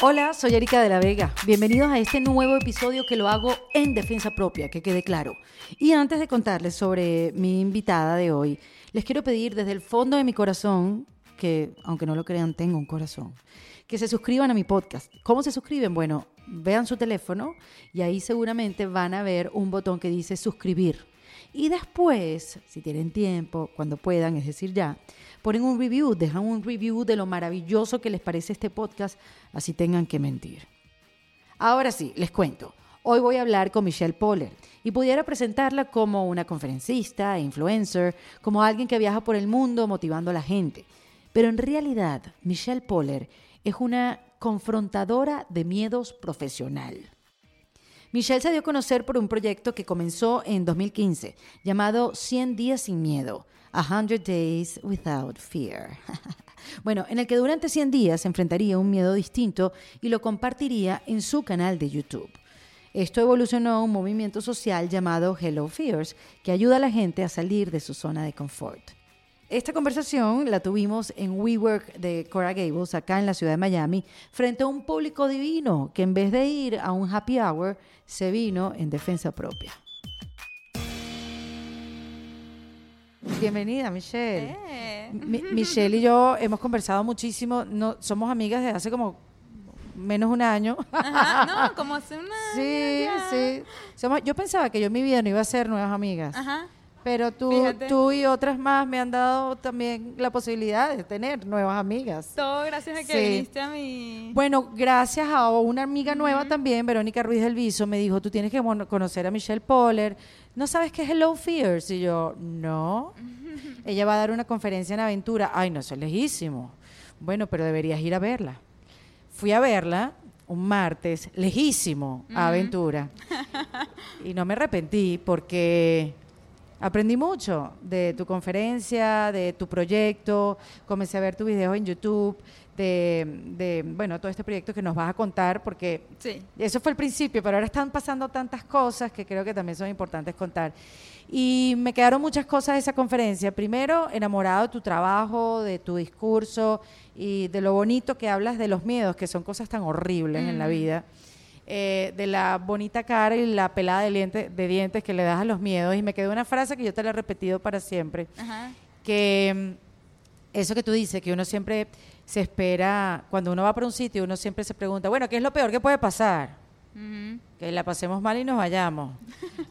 Hola, soy Erika de la Vega. Bienvenidos a este nuevo episodio que lo hago en defensa propia, que quede claro. Y antes de contarles sobre mi invitada de hoy, les quiero pedir desde el fondo de mi corazón, que aunque no lo crean, tengo un corazón, que se suscriban a mi podcast. ¿Cómo se suscriben? Bueno, vean su teléfono y ahí seguramente van a ver un botón que dice suscribir. Y después, si tienen tiempo, cuando puedan, es decir, ya, ponen un review, dejan un review de lo maravilloso que les parece este podcast, así tengan que mentir. Ahora sí, les cuento. Hoy voy a hablar con Michelle Poller y pudiera presentarla como una conferencista, influencer, como alguien que viaja por el mundo motivando a la gente. Pero en realidad, Michelle Poller es una confrontadora de miedos profesional. Michelle se dio a conocer por un proyecto que comenzó en 2015 llamado 100 días sin miedo, 100 Days Without Fear. bueno, en el que durante 100 días se enfrentaría a un miedo distinto y lo compartiría en su canal de YouTube. Esto evolucionó a un movimiento social llamado Hello Fears, que ayuda a la gente a salir de su zona de confort. Esta conversación la tuvimos en WeWork de Cora Gables, acá en la ciudad de Miami, frente a un público divino que en vez de ir a un happy hour, se vino en defensa propia. Bienvenida, Michelle. Eh. Mi- Michelle y yo hemos conversado muchísimo, no, somos amigas desde hace como menos un año. Ajá, no, como hace. Sí, ya. sí. Somos- yo pensaba que yo en mi vida no iba a ser nuevas amigas. Ajá. Pero tú, Fíjate. tú y otras más me han dado también la posibilidad de tener nuevas amigas. Todo gracias a que Sí. viniste a mi. Bueno, gracias a una amiga nueva también, Verónica Ruiz del Viso, me dijo, tú tienes que conocer a Michelle Poller. ¿No sabes qué es Hello Fears? Y yo, no. Ella va a dar una conferencia en Aventura. Ay, no, eso es lejísimo. Bueno, pero deberías ir a verla. Fui a verla un martes, lejísimo, a Aventura. Y no me arrepentí porque aprendí mucho de tu conferencia, de tu proyecto. Comencé a ver tus videos en YouTube, de, de, bueno, todo este proyecto que nos vas a contar, porque Sí. eso fue el principio, pero ahora están pasando tantas cosas que creo que también son importantes contar. Y me quedaron muchas cosas de esa conferencia. Primero, enamorado de tu trabajo, de tu discurso y de lo bonito que hablas de los miedos, que son cosas tan horribles en la vida. Eh, de la bonita cara y la pelada de, de dientes que le das a los miedos. Y me quedó una frase que yo te la he repetido para siempre Ajá. que mm, eso que tú dices, que uno siempre se espera, cuando uno va para un sitio, uno siempre se pregunta, bueno, ¿qué es lo peor que puede pasar? Que la pasemos mal y nos vayamos.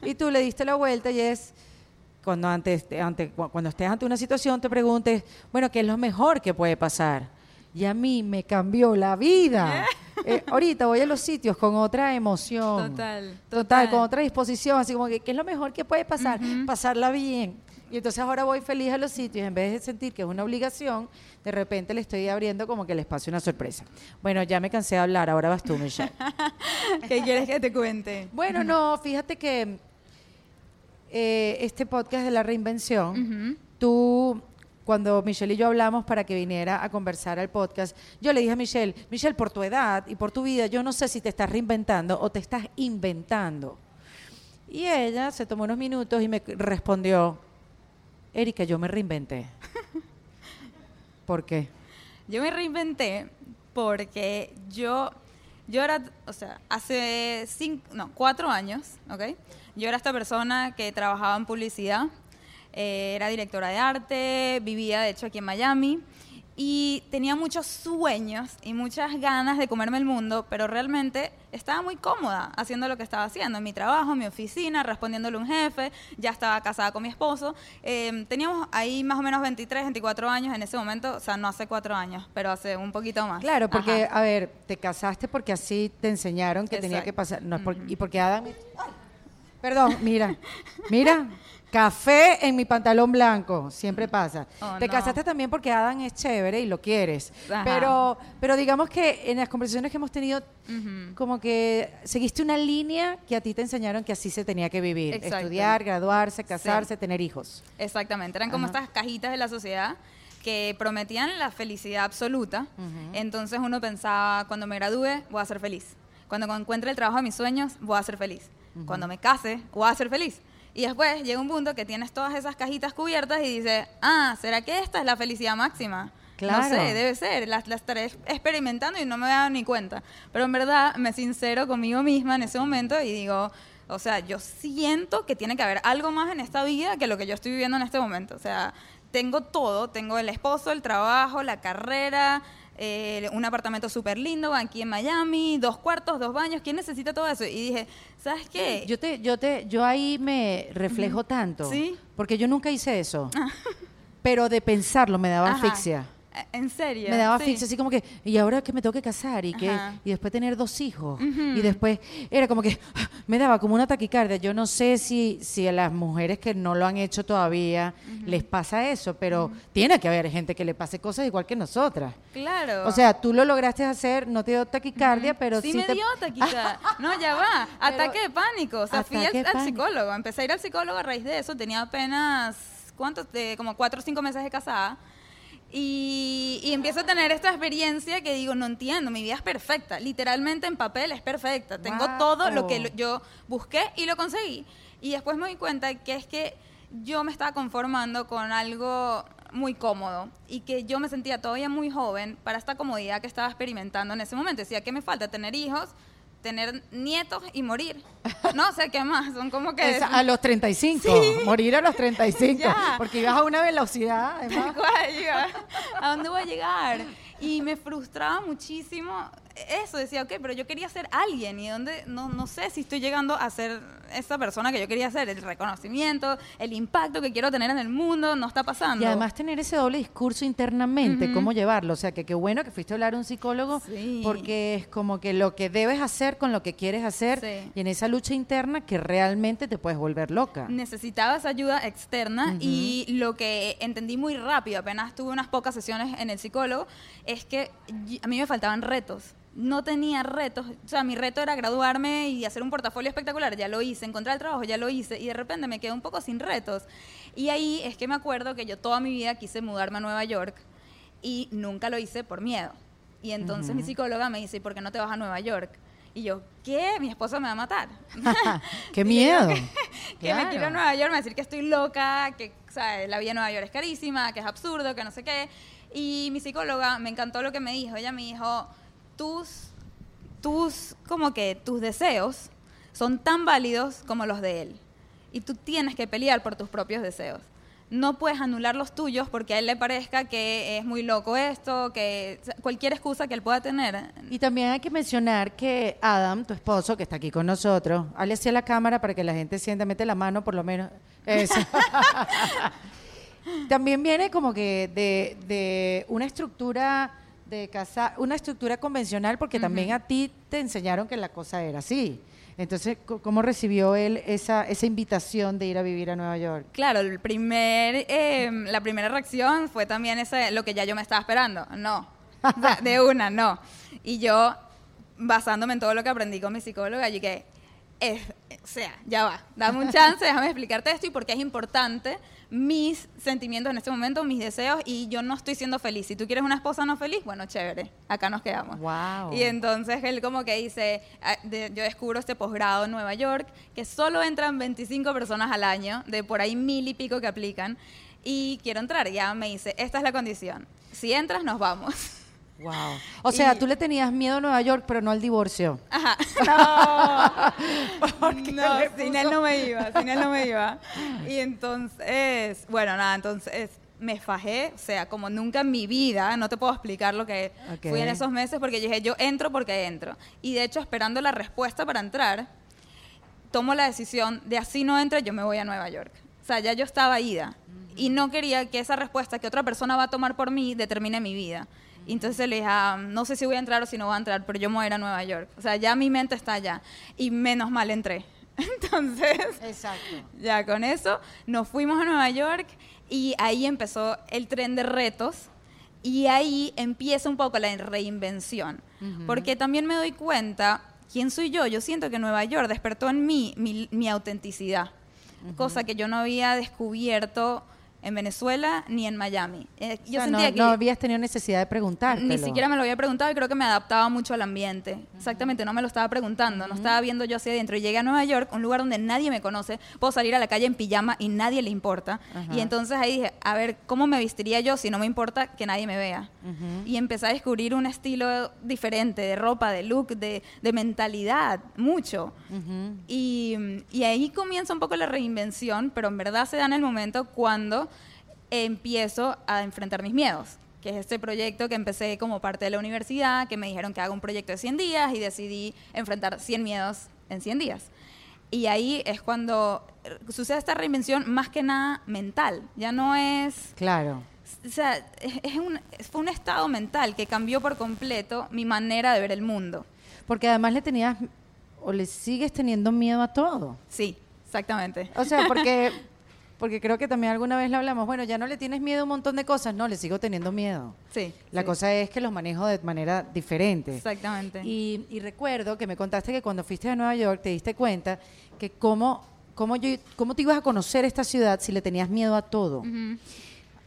y tú le diste la vuelta y es, cuando, antes, ante, cu- cuando estés ante una situación, te preguntes, bueno, ¿qué es lo mejor que puede pasar? Y a mí me cambió la vida. Eh, ahorita voy a los sitios con otra emoción. Total, Total, total. con otra disposición, así como que, ¿qué es lo mejor que puede pasar? Pasarla bien. Y entonces ahora voy feliz a los sitios, en vez de sentir que es una obligación, de repente le estoy abriendo como que el espacio una sorpresa. Bueno, ya me cansé de hablar, ahora vas tú, Michelle. ¿Qué quieres que te cuente? bueno, no, fíjate que eh, este podcast de la reinvención, tú, cuando Michelle y yo hablamos para que viniera a conversar al podcast, yo le dije a Michelle, Michelle, por tu edad y por tu vida, yo no sé si te estás reinventando o te estás inventando. Y ella se tomó unos minutos y me respondió, Erika, yo me reinventé. ¿Por qué? Yo me reinventé porque yo, yo era, o sea, hace cinco, no, cuatro años, ¿ok? Yo era esta persona que trabajaba en publicidad, eh, era directora de arte, vivía de hecho aquí en Miami y tenía muchos sueños y muchas ganas de comerme el mundo, pero realmente estaba muy cómoda haciendo lo que estaba haciendo, en mi trabajo, en mi oficina, respondiéndole a un jefe, ya estaba casada con mi esposo. Eh, teníamos ahí más o menos 23, 24 años en ese momento, o sea, no hace cuatro años, pero hace un poquito más. Claro, porque, Ajá. a ver, te casaste porque así te enseñaron que tenía que pasar. No, es por- y porque Adam. Ay, perdón, mira, mira, café en mi pantalón blanco, siempre pasa. Oh, te no. casaste también porque Adam es chévere y lo quieres. Ajá. Pero, pero digamos que en las conversaciones que hemos tenido, como que seguiste una línea que a ti te enseñaron que así se tenía que vivir. Exacto. Estudiar, graduarse, casarse, tener hijos. Exactamente, eran como Ajá. estas cajitas de la sociedad que prometían la felicidad absoluta. Entonces uno pensaba, cuando me gradúe, voy a ser feliz. Cuando encuentre el trabajo de mis sueños, voy a ser feliz. Cuando me case, voy a ser feliz. Y después llega un punto que tienes todas esas cajitas cubiertas y dices, ah, ¿será que esta es la felicidad máxima? Claro. No sé, debe ser. Las, las estaré experimentando y no me he dado ni cuenta. Pero en verdad me sincero conmigo misma en ese momento y digo, o sea, yo siento que tiene que haber algo más en esta vida que lo que yo estoy viviendo en este momento. O sea, tengo todo. Tengo el esposo, el trabajo, la carrera, eh, un apartamento súper lindo aquí en Miami, dos cuartos, dos baños. ¿Quién necesita todo eso? Y dije, ¿sabes qué? Yo te, yo te, yo ahí me reflejo tanto. ¿Sí? Porque yo nunca hice eso. Pero de pensarlo me daba Ajá. asfixia. ¿En serio? Me daba Sí. asfixia, así como que, y ahora que me tengo que casar y que Ajá. y después tener dos hijos. Y después era como que me daba como una taquicardia. Yo no sé si, si a las mujeres que no lo han hecho todavía les pasa eso, pero tiene que haber gente que le pase cosas igual que nosotras. Claro. O sea, tú lo lograste hacer, no te dio taquicardia, pero sí, sí, me te... dio taquicardia. No, ya va. Ataque de pánico. O sea, fui al, psicólogo. Empecé a ir al psicólogo a raíz de eso. Tenía apenas, ¿cuánto? De, como cuatro o cinco meses de casada. Y, y empiezo a tener esta experiencia que digo, no entiendo, mi vida es perfecta. Literalmente en papel es perfecta. Tengo Wow. todo lo que lo- yo busqué y lo conseguí. Y después me di cuenta que es que yo me estaba conformando con algo muy cómodo y que yo me sentía todavía muy joven para esta comodidad que estaba experimentando en ese momento. Decía, ¿qué me falta? Tener hijos, tener nietos y morir. No, sea, ¿qué más? Son como que... A los 35, morir a los 35, Ya. porque ibas a una velocidad, además. ¿A dónde voy a llegar? Y me frustraba muchísimo eso. Decía, ok, pero yo quería ser alguien y dónde, no, no sé si estoy llegando a ser esa persona que yo quería ser. El reconocimiento, el impacto que quiero tener en el mundo, no está pasando. Y además tener ese doble discurso internamente, cómo llevarlo. O sea, que qué bueno que fuiste a hablar a un psicólogo, Sí. porque es como que lo que debes hacer con lo que quieres hacer Sí. y en esa lucha interna que realmente te puedes volver loca. necesitaba esa ayuda externa y lo que entendí muy rápido, apenas tuve unas pocas sesiones en el psicólogo, es que a mí me faltaban retos. No tenía retos, o sea, mi reto era graduarme y hacer un portafolio espectacular, ya lo hice, encontrar el trabajo, ya lo hice, y de repente me quedé un poco sin retos. Y ahí es que me acuerdo que yo toda mi vida quise mudarme a Nueva York y nunca lo hice por miedo. Y entonces mi psicóloga me dice, ¿y por qué no te vas a Nueva York? Y yo, ¿qué? Mi esposo me va a matar. ¡Qué miedo! que me quiero a. Nueva York, me va a decir que estoy loca, que ¿sabes? la vida en Nueva York es carísima, que es absurdo, que no sé qué. Y mi psicóloga me encantó lo que me dijo. Ella me dijo, tus, tus, como que tus deseos son tan válidos como los de él. Y tú tienes que pelear por tus propios deseos. No puedes anular los tuyos porque a él le parezca que es muy loco esto, que cualquier excusa que él pueda tener. Y también hay que mencionar que Adam, tu esposo, que está aquí con nosotros, hable hacia la cámara para que la gente sienta, mete la mano por lo menos. Eso. también viene como que de, de una estructura de casa, una estructura convencional, porque también a ti te enseñaron que la cosa era así. Entonces, ¿cómo recibió él esa, esa invitación de ir a vivir a Nueva York? Claro, el primer, eh, la primera reacción fue también ese, lo que ya yo me estaba esperando. No. O sea, de una, no. Y yo, basándome en todo lo que aprendí con mi psicóloga, que, eh, o sea, ya va, dame un chance, déjame explicarte esto y por qué es importante mis sentimientos en este momento, mis deseos, y yo no estoy siendo feliz. Si tú quieres una esposa no feliz, bueno, chévere, acá nos quedamos. Wow. Y entonces él como que dice, ah, yo descubro este posgrado en Nueva York, que solo entran 25 personas al año, de por ahí mil y pico que aplican, y quiero entrar. Ya me dice, esta es la condición. Si entras, nos vamos. Wow. O sea, Y- tú le tenías miedo a Nueva York, pero no al divorcio. Ajá. No. no, sin él no me iba, sin él no me iba. Y entonces, bueno, nada, entonces me fajé, o sea, como nunca en mi vida, no te puedo explicar lo que fui en esos meses porque dije, yo entro porque entro. Y de hecho, esperando la respuesta para entrar, tomo la decisión de así no entre, yo me voy a Nueva York. O sea, ya yo estaba ida y no quería que esa respuesta que otra persona va a tomar por mí determine mi vida. Y entonces le dije, ah, no sé si voy a entrar o si no voy a entrar, pero yo me voy a ir a Nueva York. O sea, ya mi mente está allá. Y menos mal entré. Entonces, Exacto. ya con eso nos fuimos a Nueva York y ahí empezó el tren de retos y ahí empieza un poco la reinvención. Porque también me doy cuenta, ¿quién soy yo? Yo siento que Nueva York despertó en mí mi, mi autenticidad, cosa que yo no había descubierto en Venezuela ni en Miami. Eh, yo O sea, sentía no, que no habías tenido necesidad de preguntártelo. ni siquiera me lo había preguntado y creo que me adaptaba mucho al ambiente. Exactamente, no me lo estaba preguntando, no estaba viendo yo hacia adentro. Y llegué a Nueva York, un lugar donde nadie me conoce, puedo salir a la calle en pijama y nadie le importa. Ajá. Y entonces ahí dije, a ver, ¿cómo me vestiría yo si no me importa que nadie me vea? Y empecé a descubrir un estilo diferente de ropa, de look, de, de mentalidad, mucho. Y, y ahí comienza un poco la reinvención, pero en verdad se da en el momento cuando empiezo a enfrentar mis miedos, que es este proyecto que empecé como parte de la universidad, que me dijeron que haga un proyecto de 100 días y decidí enfrentar 100 miedos en 100 días. Y ahí es cuando eh, sucede esta reinvención más que nada mental, ya no es Claro. o sea, es es un, fue un estado mental que cambió por completo mi manera de ver el mundo. Porque además le tenías o le sigues teniendo miedo a todo. Sí, exactamente. O sea, porque porque creo que también alguna vez le hablamos, bueno, ya no le tienes miedo a un montón de cosas, no, le sigo teniendo miedo. Sí. La sí, cosa es que los manejo de manera diferente. Exactamente. Y, y recuerdo que me contaste que cuando fuiste a Nueva York te diste cuenta que cómo, cómo, yo, cómo te ibas a conocer esta ciudad si le tenías miedo a todo.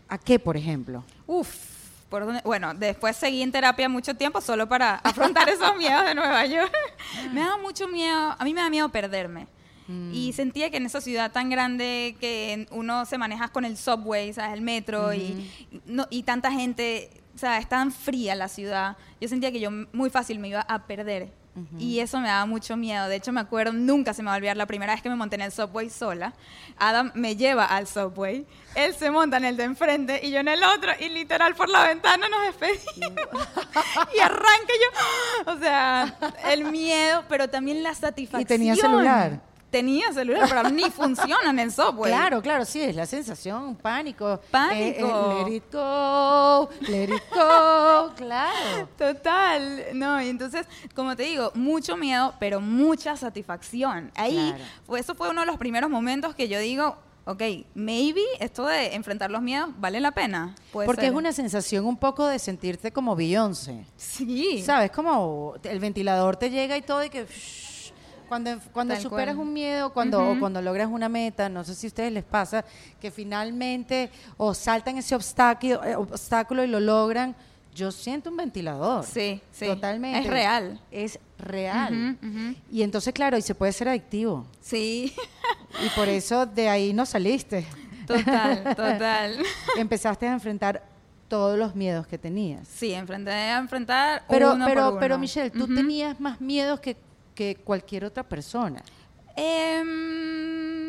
¿A qué, por ejemplo? Uf. ¿por dónde? Bueno, después seguí en terapia mucho tiempo solo para afrontar esos miedos de Nueva York. me daba mucho miedo, a mí me da miedo perderme. Mm. Y sentía que en esa ciudad tan grande que uno se maneja con el subway, ¿sabes? el metro y, no, y tanta gente, o sea, es tan fría la ciudad. Yo sentía que yo muy fácil me iba a perder. Y eso me daba mucho miedo. De hecho, me acuerdo, nunca se me va a olvidar la primera vez que me monté en el subway sola. Adam me lleva al subway. Él se monta en el de enfrente y yo en el otro. Y literal por la ventana nos despedimos. y arranca yo. O sea, el miedo, pero también la satisfacción. ¿Y tenía celular? Tenía celular, pero ni funciona en subway. Claro, claro, sí, es la sensación, pánico. Pánico. Eh, eh, let it go, let it go, claro. Total, no, y entonces, como te digo, mucho miedo, pero mucha satisfacción. Ahí, Claro. fue- eso fue uno de los primeros momentos que yo digo, ok, maybe esto de enfrentar los miedos vale la pena. Puede Porque ser. es una sensación un poco de sentirte como Beyoncé. Sí. ¿Sabes? Como el ventilador te llega y todo y que... shh, Cuando, cuando Tal superas cual. un miedo, cuando, o cuando logras una meta, no sé si a ustedes les pasa, que finalmente o saltan ese obstáculo, eh, obstáculo y lo logran, yo siento un ventilador. Sí, sí. Totalmente. Es real. Es real. Y entonces, claro, y se puede ser adictivo. Sí, Y por eso de ahí no saliste. total, total. Empezaste a enfrentar todos los miedos que tenías. Sí, enfrenté a enfrentar Pero, uno pero, por uno. pero Michelle, tú tenías más miedos que, que cualquier otra persona. Em,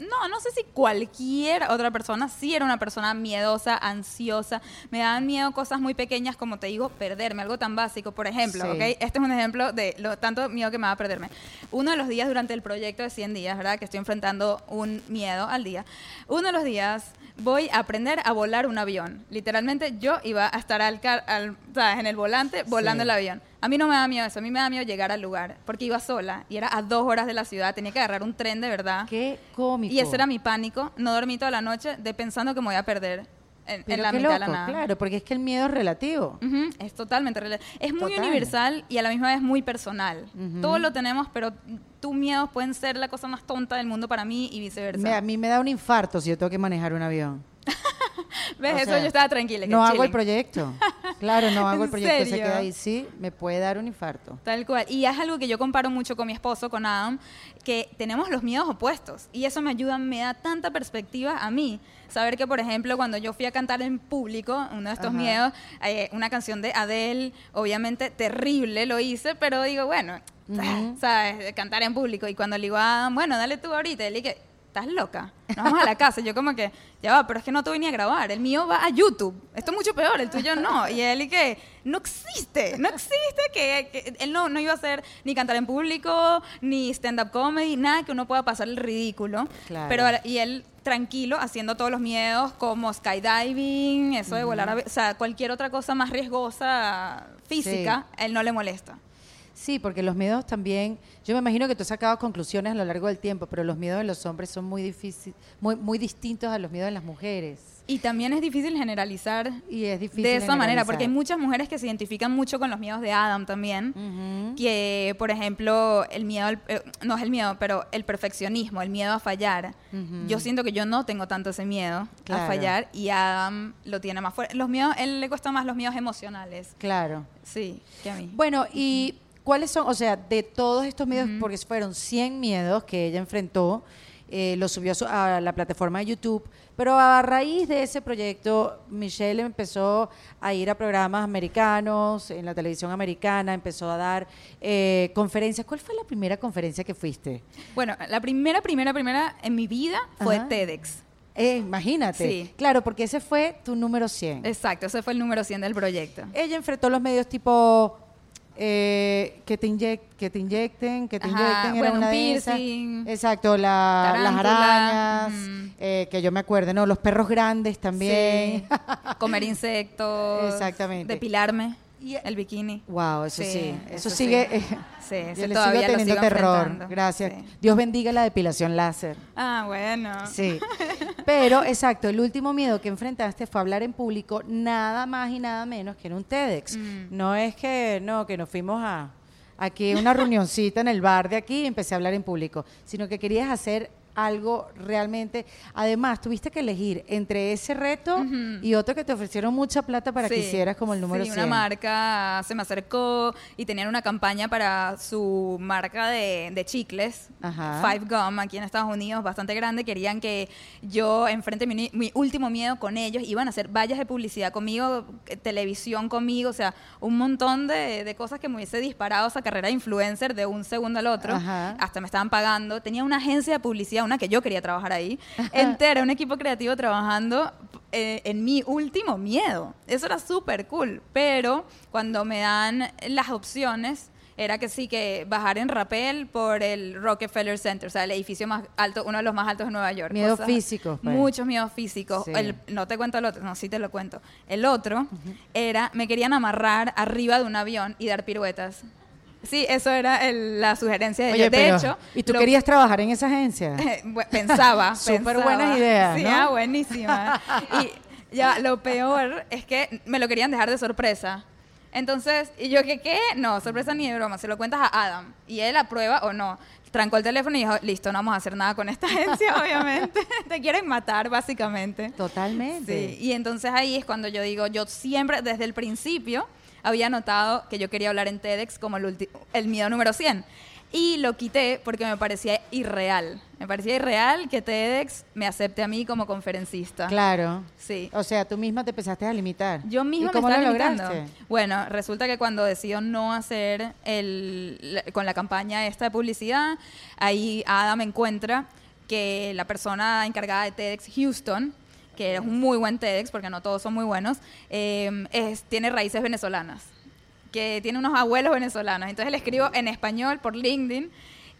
no, no sé si cualquier otra persona, sí era una persona miedosa, ansiosa, me daban miedo cosas muy pequeñas como te digo, perderme, algo tan básico, por ejemplo, Sí. ¿ok? Este es un ejemplo de lo tanto miedo que me va a perderme. Uno de los días durante el proyecto de 100 días, ¿verdad? Que estoy enfrentando un miedo al día. Uno de los días voy a aprender a volar un avión. Literalmente yo iba a estar al, car- al- ¿sabes? en el volante volando Sí. el avión. A mí no me da miedo eso, a mí me da miedo llegar al lugar, porque iba sola y era a dos horas de la ciudad, tenía que agarrar un tren de verdad. Qué cómico. Y ese era mi pánico, no dormí toda la noche de pensando que me voy a perder en, en la qué mitad loco, de la nada. claro, porque es que el miedo es relativo. Ujú, es totalmente real. Es muy Total. universal y a la misma vez muy personal. Ujú. Todos lo tenemos, pero tus miedos pueden ser la cosa más tonta del mundo para mí y viceversa. Me- a mí me da un infarto si yo tengo que manejar un avión. ¿Ves? o Eso sea, yo estaba tranquila. que No hago el proyecto. Claro, no hago el ¿En proyecto. Se queda ahí, sí, me puede dar un infarto. Tal cual. Y es algo que yo comparo mucho con mi esposo, con Adam, que tenemos los miedos opuestos. Y eso me ayuda, me da tanta perspectiva a mí. Saber que, por ejemplo, cuando yo fui a cantar en público, uno de estos Ajá. miedos, eh, una canción de Adele, obviamente terrible lo hice, pero digo, bueno, Ujú. ¿sabes? De Cantar en público. Y cuando le digo a Adam, bueno, dale tú ahorita, él dije, estás loca, nos vamos a la casa. Y yo como que, ya va, pero es que no te voy ni a grabar. El mío va a YouTube. Esto es mucho peor, el tuyo no. Y él y que, no existe, no existe que, que él no, no iba a hacer ni cantar en público, ni stand-up comedy, nada que uno pueda pasar el ridículo. Claro. Pero, y él tranquilo, haciendo todos los miedos como skydiving, eso de volar, a, o sea, cualquier otra cosa más riesgosa física, él no le molesta. Sí, porque los miedos también, yo me imagino que tú has sacado conclusiones a lo largo del tiempo, pero los miedos de los hombres son muy difíciles, muy, muy distintos a los miedos de las mujeres. Y también es difícil generalizar Y es difícil de esa manera, porque hay muchas mujeres que se identifican mucho con los miedos de Adam también. Que, por ejemplo, el miedo, al- eh, no es el miedo, pero el perfeccionismo, el miedo a fallar. Yo siento que yo no tengo tanto ese miedo Claro. a fallar y Adam lo tiene más fuerte. Los miedos, él le cuesta más los miedos emocionales. Claro. Sí, que a mí. Bueno, y ¿cuáles son, o sea, de todos estos miedos, porque fueron 100 miedos que ella enfrentó, eh, lo subió a, su- a la plataforma de YouTube, pero a raíz de ese proyecto, Michelle empezó a ir a programas americanos, en la televisión americana, empezó a dar eh, conferencias. ¿Cuál fue la primera conferencia que fuiste? Bueno, la primera, primera, primera en mi vida fue Ajá. TEDx. Eh, imagínate. Sí. Claro, porque ese fue tu número 100. Exacto, ese fue el número 100 del proyecto. Ella enfrentó los medios tipo eh, que, te inyec- que te inyecten, que te Ajá, inyecten, era bueno, una un de esas. piercing, Exacto, la- las arañas, eh, que yo me acuerdo, ¿no? Los perros grandes también. Sí. Comer insectos. Exactamente. Depilarme. Y- el bikini. Wow, eso sí, Sí, eso, eso sigue. sí. eh, Sí, yo todavía sigo lo teniendo sigo terror. Gracias. Sí. Dios bendiga la depilación láser. Ah, bueno. Sí. Pero, exacto, el último miedo que enfrentaste fue hablar en público, nada más y nada menos que en un TEDx. Mm. No es que, no, que nos fuimos a aquí una reunioncita en el bar de aquí y empecé a hablar en público, sino que querías hacer algo realmente. Además, tuviste que elegir entre ese reto Ujú. y otro que te ofrecieron mucha plata para que Sí, hicieras como el número sí, 100. una marca se me acercó y tenían una campaña para su marca de, de chicles, Ajá. Five Gum, aquí en Estados Unidos, bastante grande. Querían que yo enfrente mi, mi último miedo con ellos. Iban a hacer vallas de publicidad conmigo, eh, televisión conmigo, o sea, un montón de, de cosas que me hubiese disparado esa carrera de influencer de un segundo al otro. Ajá. Hasta me estaban pagando. Tenía una agencia de publicidad, que yo quería trabajar ahí, entera, un equipo creativo trabajando eh, en mi último miedo. Eso era súper cool. Pero cuando me dan las opciones, era que sí, que bajar en rappel por el Rockefeller Center, o sea, el edificio más alto, uno de los más altos de Nueva York. Miedos físicos, pues. Muchos miedos físicos. Sí. El- no te cuento el otro, no, sí te lo cuento. El otro era, me querían amarrar arriba de un avión y dar piruetas. Sí, eso era el- la sugerencia de Oye, ellos. De pero, hecho, ¿y tú lo- querías trabajar en esa agencia? Pensaba. Súper buenas ideas, Sí, ¿no? ah, buenísima. Y ya, lo peor es que me lo querían dejar de sorpresa. Entonces, y yo, ¿qué qué? No, sorpresa ni de broma, se lo cuentas a Adam. Y él aprueba o no. Trancó el teléfono y dijo, listo, no vamos a hacer nada con esta agencia, obviamente. Te quieren matar, básicamente. Totalmente. Sí, y entonces ahí es cuando yo digo, yo siempre, desde el principio, había notado que yo quería hablar en TEDx como el, el miedo número 100. Y lo quité porque me parecía irreal. Me parecía irreal que TEDx me acepte a mí como conferencista. Claro. Sí. O sea, tú misma te empezaste a limitar. Yo misma ¿Y me cómo estaba lo limitando. lograste? Bueno, resulta que cuando decido no hacer el, la- con la campaña esta de publicidad, ahí Ada me encuentra que la persona encargada de TEDx Houston, que es un muy buen TEDx, porque no todos son muy buenos, eh, es- tiene raíces venezolanas, que tiene unos abuelos venezolanos. Entonces le escribo en español por LinkedIn.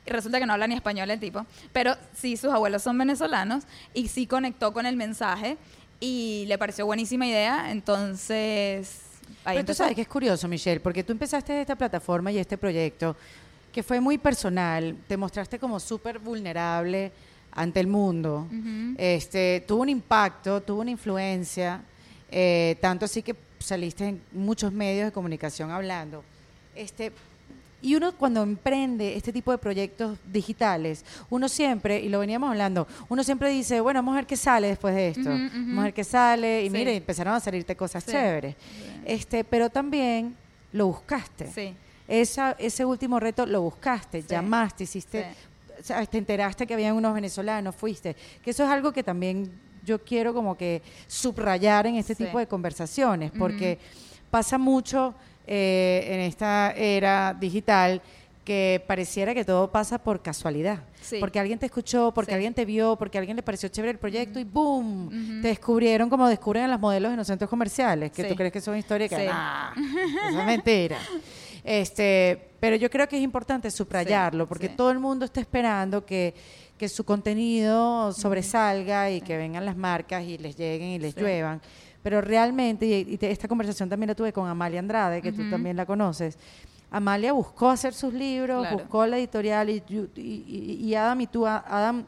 Y resulta que no habla ni español el tipo, pero sí sus abuelos son venezolanos y sí conectó con el mensaje y le pareció buenísima idea, entonces ahí Pero tú sabes que es curioso, Michelle, porque tú empezaste esta plataforma y este proyecto que fue muy personal, te mostraste como súper vulnerable ante el mundo, este, tuvo un impacto, tuvo una influencia, eh, tanto así que saliste en muchos medios de comunicación hablando. Este, y uno cuando emprende este tipo de proyectos digitales, uno siempre, y lo veníamos hablando, uno siempre dice, bueno, vamos a ver qué sale después de esto. Vamos a ver qué sale. Y Sí. mire, empezaron a salirte cosas Sí. chéveres. Este, pero también lo buscaste. Sí. Esa, ese último reto lo buscaste, llamaste, hiciste, Sea, te enteraste que habían unos venezolanos, fuiste. Que eso es algo que también yo quiero como que subrayar en este Sí. tipo de conversaciones, porque pasa mucho eh, en esta era digital que pareciera que todo pasa por casualidad. Sí. Porque alguien te escuchó, porque Sí. alguien te vio, porque a alguien le pareció chévere el proyecto y ¡boom! Te descubrieron como descubren a las modelos en los centros comerciales, que Sí. tú crees que son historias que. "Nah, eso es mentira. Este, pero yo creo que es importante subrayarlo, porque sí. todo el mundo está esperando que, que su contenido sobresalga y que vengan las marcas y les lleguen y les lluevan. Pero realmente, y, y te- esta conversación también la tuve con Amalia Andrade, que tú también la conoces, Amalia buscó hacer sus libros, Claro. buscó la editorial y, y- y- y Adam y tú, Adam,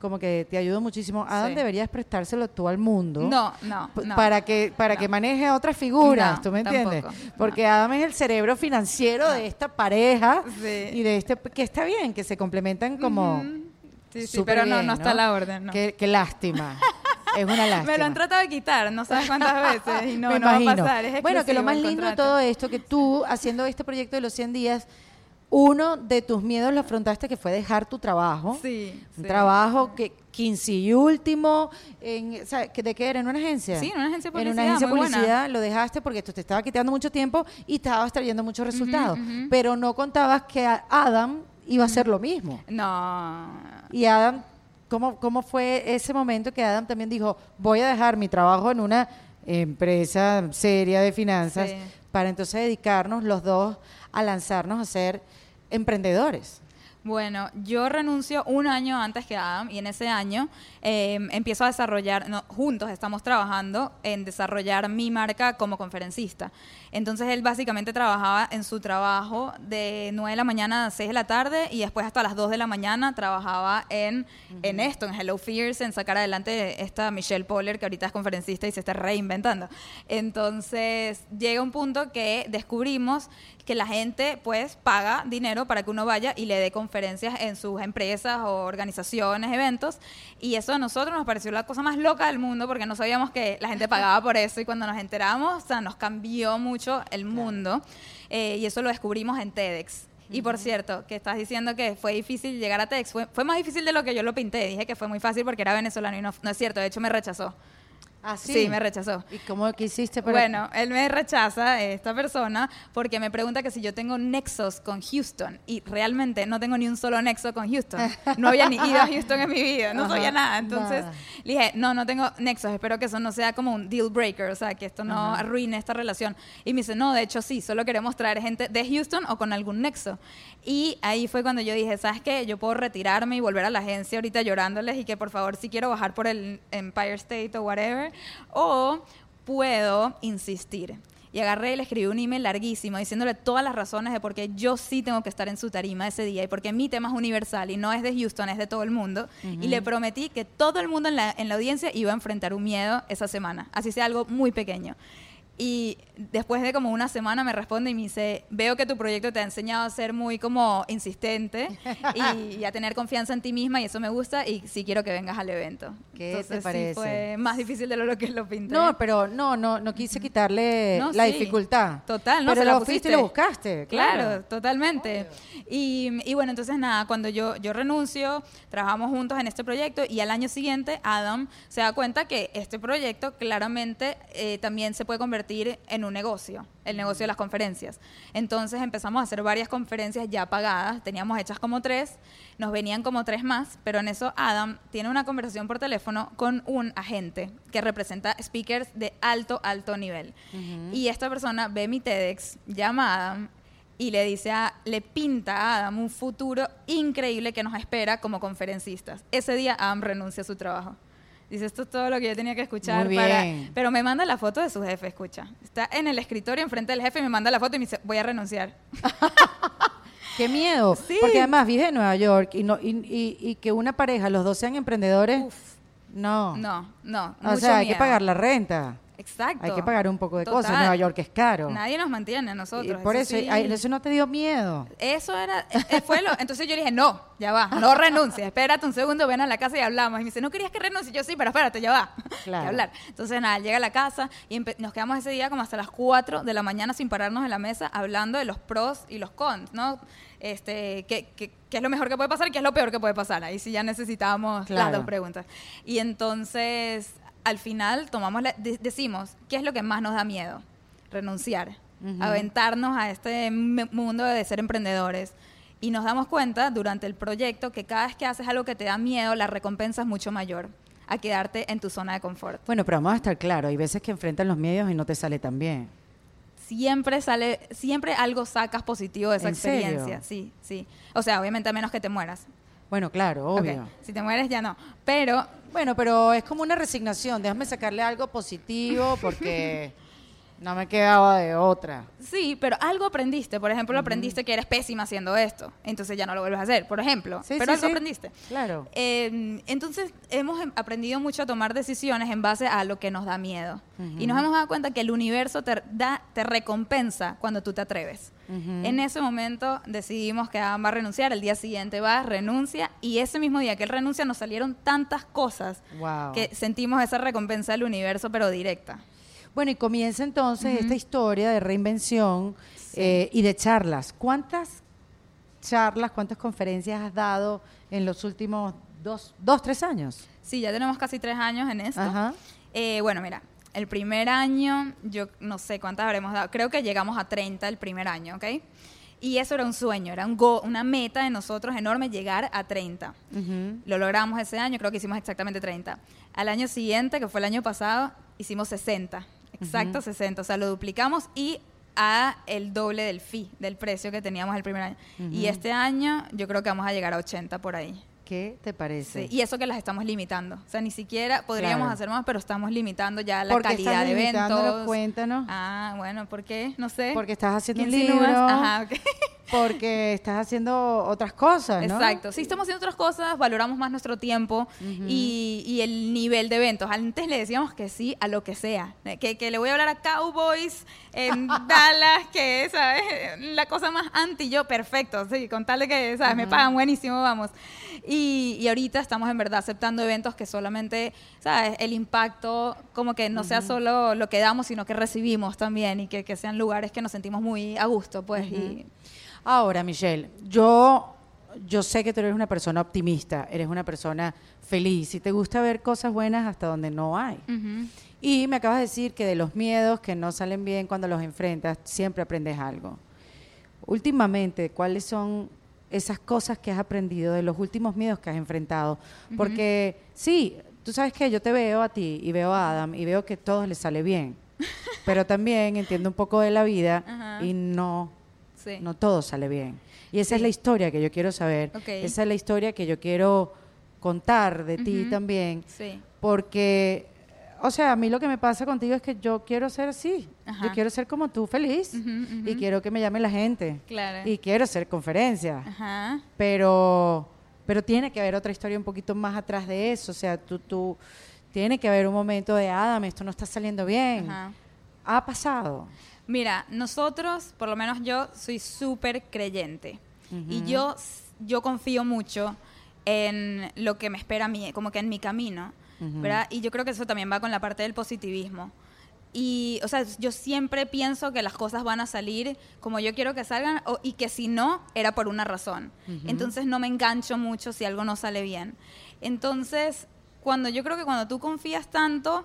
como que te ayudó muchísimo. Adam Sí. deberías prestárselo tú al mundo. No, no. Para que para que maneje a otras figuras, No, ¿tú me entiendes? tampoco. Porque Adam es el cerebro financiero de esta pareja Sí. y de este que está bien, que se complementan como Ujú. Sí, sí, pero no, bien, no está la orden, no. Qué, qué lástima. es una lástima. Me lo han tratado de quitar, no sabes cuántas veces, y no, Me no va a pasar. Es bueno, que lo más lindo de todo esto, que tú haciendo este proyecto de los 100 días, uno de tus miedos lo afrontaste que fue dejar tu trabajo. Sí, Un sí. trabajo que quince y último, en, o sea, ¿de qué era? ¿En una agencia? Sí, en una agencia de En una publicidad, agencia de buena. publicidad lo dejaste porque esto te estaba quitando mucho tiempo y estabas trayendo muchos resultados. Pero no contabas que Adam iba a hacer lo mismo. No. Y Adam, ¿cómo, ¿cómo fue ese momento que Adam también dijo, voy a dejar mi trabajo en una empresa seria de finanzas Sí. para entonces dedicarnos los dos a lanzarnos a ser emprendedores? Bueno, yo renuncio un año antes que Adam y en ese año eh, empiezo a desarrollar, no, juntos estamos trabajando en desarrollar mi marca como conferencista. Entonces él básicamente trabajaba en su trabajo de 9 de la mañana a 6 de la tarde y después hasta las 2 de la mañana trabajaba en, en esto, en Hello Fears, en sacar adelante esta Michelle Poller que ahorita es conferencista y se está reinventando. Entonces llega un punto que descubrimos que la gente pues paga dinero para que uno vaya y le dé conferencias en sus empresas o organizaciones, eventos y eso a nosotros nos pareció la cosa más loca del mundo porque no sabíamos que la gente pagaba por eso y cuando nos enteramos, o sea, nos cambió mucho el mundo eh, y eso lo descubrimos en TEDx. Y por cierto, que estás diciendo que fue difícil llegar a TEDx, fue, fue más difícil de lo que yo lo pinté. Dije que fue muy fácil porque era venezolano y no, no es cierto, de hecho me rechazó. Ah, Sí, me rechazó. ¿Y cómo que hiciste para Bueno, él me rechaza, esta persona, porque me pregunta que si yo tengo nexos con Houston. Y realmente no tengo ni un solo nexo con Houston. No había ni ido a Houston en mi vida, no Ajá, sabía nada. Entonces nada. le dije, no, no tengo nexos, espero que eso no sea como un deal breaker, o sea, que esto no arruine esta relación. Y me dice, no, de hecho sí, solo queremos traer gente de Houston o con algún nexo. Y ahí fue cuando yo dije, ¿sabes qué? Yo puedo retirarme y volver a la agencia ahorita llorándoles y que por favor si quiero bajar por el Empire State o whatever. O puedo insistir. Y agarré y le escribí un email larguísimo diciéndole todas las razones de por qué yo sí tengo que estar en su tarima ese día y porque mi tema es universal y no es de Houston, es de todo el mundo. Y le prometí que todo el mundo en la, en la audiencia iba a enfrentar un miedo esa semana, así sea algo muy pequeño. Y después de como una semana me responde y me dice, veo que tu proyecto te ha enseñado a ser muy como insistente y, y a tener confianza en ti misma y eso me gusta y sí quiero que vengas al evento. ¿Qué te Entonces, sí parece? fue más difícil de lo que lo pinté. No, pero no, no, no quise quitarle No, la sí. dificultad. Total, no, pero se lo fuiste y lo buscaste. Claro, Claro. totalmente. Y, y bueno, entonces nada, cuando yo, yo renuncio, trabajamos juntos en este proyecto y al año siguiente Adam se da cuenta que este proyecto claramente eh, también se puede convertir en un negocio, el negocio de las conferencias. Entonces empezamos a hacer varias conferencias ya pagadas, teníamos hechas como tres, nos venían como tres más, pero en eso Adam tiene una conversación por teléfono con un agente que representa speakers de alto, alto nivel. Y esta persona ve mi TEDx, llama a Adam y le dice a, le pinta a Adam un futuro increíble que nos espera como conferencistas. Ese día Adam renuncia a su trabajo. Dice, esto es todo lo que yo tenía que escuchar. Muy para-". bien. Pero me manda la foto de su jefe, escucha. Está en el escritorio enfrente del jefe y me manda la foto y me dice, voy a renunciar. Qué miedo. Sí. Porque además vive en Nueva York y, no, y, y- y que una pareja, los dos sean emprendedores. No. No, no. O mucho sea, hay que pagar la renta. Exacto. Hay que pagar un poco de Total. cosas. Nueva York es caro. Nadie nos mantiene a Y nosotros. por eso, sí. ay, eso no te dio miedo. Eso era, eh, fue lo, entonces yo dije, no, ya va, no renuncies, espérate un segundo, ven a la casa y hablamos. Y me dice, ¿no querías que renuncie? Yo sí, pero espérate, ya va, Claro. hablar. Entonces nada, llega a la casa y nos quedamos ese día como hasta las 4 de la mañana sin pararnos en la mesa hablando de los pros y los cons, ¿no? Este, ¿qué, qué, qué es lo mejor que puede pasar y qué es lo peor que puede pasar? Ahí sí ya necesitábamos las dos preguntas. Y entonces, al final, tomamos la- de- decimos, ¿qué es lo que más nos da miedo? Renunciar, aventarnos a este mundo de ser emprendedores. Y nos damos cuenta durante el proyecto que cada vez que haces algo que te da miedo, la recompensa es mucho mayor a quedarte en tu zona de confort. Bueno, pero vamos a estar claros. Hay veces que enfrentan los medios y no te sale tan bien. Siempre sale, siempre algo sacas positivo de esa experiencia. Sí, sí. O sea, obviamente a menos que te mueras. Bueno, claro, obvio. Si te mueres ya no. Pero Bueno, pero es como una resignación. Déjame sacarle algo positivo porque No me quedaba de otra. Sí, pero algo aprendiste. Por ejemplo, aprendiste que eres pésima haciendo esto. Entonces ya no lo vuelves a hacer, por ejemplo. Sí, pero sí, algo sí. aprendiste. Claro. Eh, entonces hemos em- aprendido mucho a tomar decisiones en base a lo que nos da miedo. Y nos hemos dado cuenta que el universo te, da, te recompensa cuando tú te atreves. En ese momento decidimos que Adam va a renunciar, el día siguiente va, renuncia, y ese mismo día que él renuncia nos salieron tantas cosas Wow. que sentimos esa recompensa del universo, pero directa. Bueno, y comienza entonces esta historia de reinvención Sí. eh, y de charlas. ¿Cuántas charlas, cuántas conferencias has dado en los últimos dos, dos tres años? Sí, ya tenemos casi tres años en esto. Ajá. Eh, bueno, mira, el primer año, yo no sé cuántas habremos dado, creo que llegamos a 30 el primer año, ¿ok? Y eso era un sueño, era un go- una meta de nosotros enorme llegar a 30. Ujú. Lo logramos ese año, creo que hicimos exactamente 30. Al año siguiente, que fue el año pasado, hicimos 60. Exacto, 60. O sea, lo duplicamos y a el doble del fee, del precio que teníamos el primer año. Y este año yo creo que vamos a llegar a 80 por ahí. ¿Qué te parece? Sí, y eso que las estamos limitando. O sea, ni siquiera podríamos Claro. hacer más, pero estamos limitando ya la ¿Por qué calidad estás de eventos. Cuéntanos. Ah, bueno, ¿por qué? No sé. Porque estás haciendo ¿Qué un libro, Ajá, ok. porque estás haciendo otras cosas, ¿no? Exacto. Sí, estamos haciendo otras cosas, valoramos más nuestro tiempo y, y el nivel de eventos. Antes le decíamos que sí a lo que sea. Que, que le voy a hablar a Cowboys en Dallas, que ¿sabes? la cosa más anti yo, perfecto. Sí, con tal de que, ¿sabes? Me pagan buenísimo, vamos. Y, y ahorita estamos en verdad aceptando eventos que solamente, ¿sabes? El impacto, como que no sea solo lo que damos, sino que recibimos también y que, que sean lugares que nos sentimos muy a gusto, pues. y, Ahora, Michelle, yo, yo sé que tú eres una persona optimista, eres una persona feliz y te gusta ver cosas buenas hasta donde no hay. Y me acabas de decir que de los miedos que no salen bien cuando los enfrentas, siempre aprendes algo. Últimamente, ¿cuáles son esas cosas que has aprendido de los últimos miedos que has enfrentado? Porque sí, tú sabes que yo te veo a ti y veo a Adam y veo que todo les sale bien. Pero también entiendo un poco de la vida y no Sí. no todo sale bien. Y esa Sí. es la historia que yo quiero saber. Esa es la historia que yo quiero contar de ti también. Sí. Porque, o sea, a mí lo que me pasa contigo es que yo quiero ser así. Ajá. Yo quiero ser como tú, feliz. Y quiero que me llame la gente. Claro. Y quiero hacer conferencias. Ajá. Pero, pero tiene que haber otra historia un poquito más atrás de eso. O sea, tú, tú, tiene que haber un momento de, Adam, esto no está saliendo bien. Ajá. Ha pasado. Mira, nosotros, por lo menos yo, soy súper creyente. Y yo, yo confío mucho en lo que me espera a mí, como que en mi camino, ¿verdad? Y yo creo que eso también va con la parte del positivismo. Y, o sea, yo siempre pienso que las cosas van a salir como yo quiero que salgan o- y que si no, era por una razón. Entonces no me engancho mucho si algo no sale bien. Entonces, cuando yo creo que cuando tú confías tanto,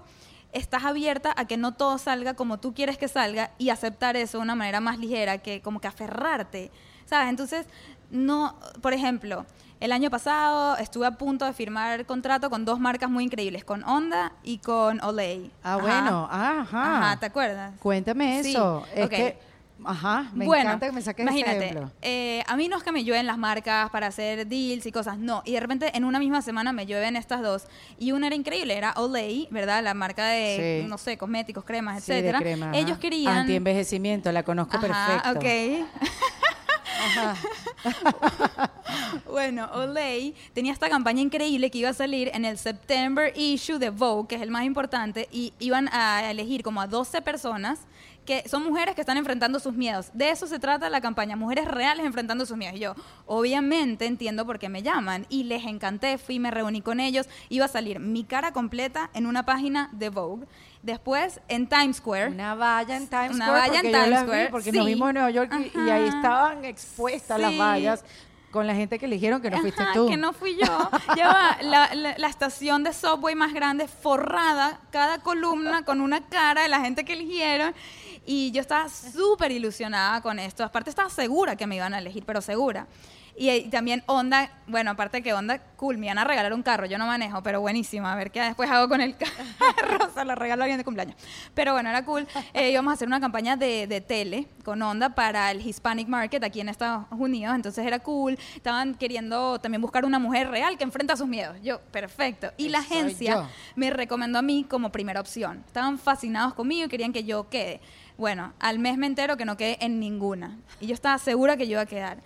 estás abierta a que no todo salga como tú quieres que salga y aceptar eso de una manera más ligera, que como que aferrarte, ¿sabes? Entonces, no, por ejemplo, el año pasado estuve a punto de firmar contrato con dos marcas muy increíbles, con Honda y con Olay. Ah, Ajá. bueno. Ajá. Ajá, ¿te acuerdas? Cuéntame Sí, eso. Es que, ajá, me bueno, encanta que me saques ese imagínate, ejemplo. eh, a mí no es que me llueven las marcas para hacer deals y cosas, no. Y de repente en una misma semana me llueven estas dos. Y una era increíble, era Olay, ¿verdad? La marca de, Sí. no sé, cosméticos, cremas, Sí, de etcétera. crema, Ellos ajá. querían... Antienvejecimiento, la conozco Ajá, perfecto. ok. Ajá. Bueno, Olay tenía esta campaña increíble que iba a salir en el September issue de Vogue, que es el más importante, y iban a elegir como a 12 personas que son mujeres que están enfrentando sus miedos. De eso se trata la campaña, mujeres reales enfrentando sus miedos. Y yo, obviamente, entiendo por qué me llaman y les encanté, fui, me reuní con ellos, iba a salir mi cara completa en una página de Vogue. Después, en Times Square, Una valla en Times Una Square. valla en porque yo Times las vi, Square, porque sí. nos vimos en Nueva York y, y ahí estaban expuestas las Sí. vallas con la gente que eligieron que no fuiste Ajá, tú. que no fui yo. Ya va, la, la- la estación de subway más grande, forrada, cada columna con una cara de la gente que eligieron. Y yo estaba súper ilusionada con esto. Aparte, estaba segura que me iban a elegir, pero segura. Y, y también Honda, bueno, aparte que Honda, cool, me iban a regalar un carro, yo no manejo, pero buenísimo, a ver qué después hago con el carro, se lo regalo a alguien de cumpleaños. Pero bueno, era cool. Eh, íbamos a hacer una campaña de, de tele con Honda para el Hispanic Market aquí en Estados Unidos, entonces era cool. Estaban queriendo también buscar una mujer real que enfrenta sus miedos. Yo, perfecto. Y la agencia me recomendó a mí como primera opción. Estaban fascinados conmigo y querían que yo quede. Bueno, al mes me entero que no quedé en ninguna. Y yo estaba segura que yo iba a quedar.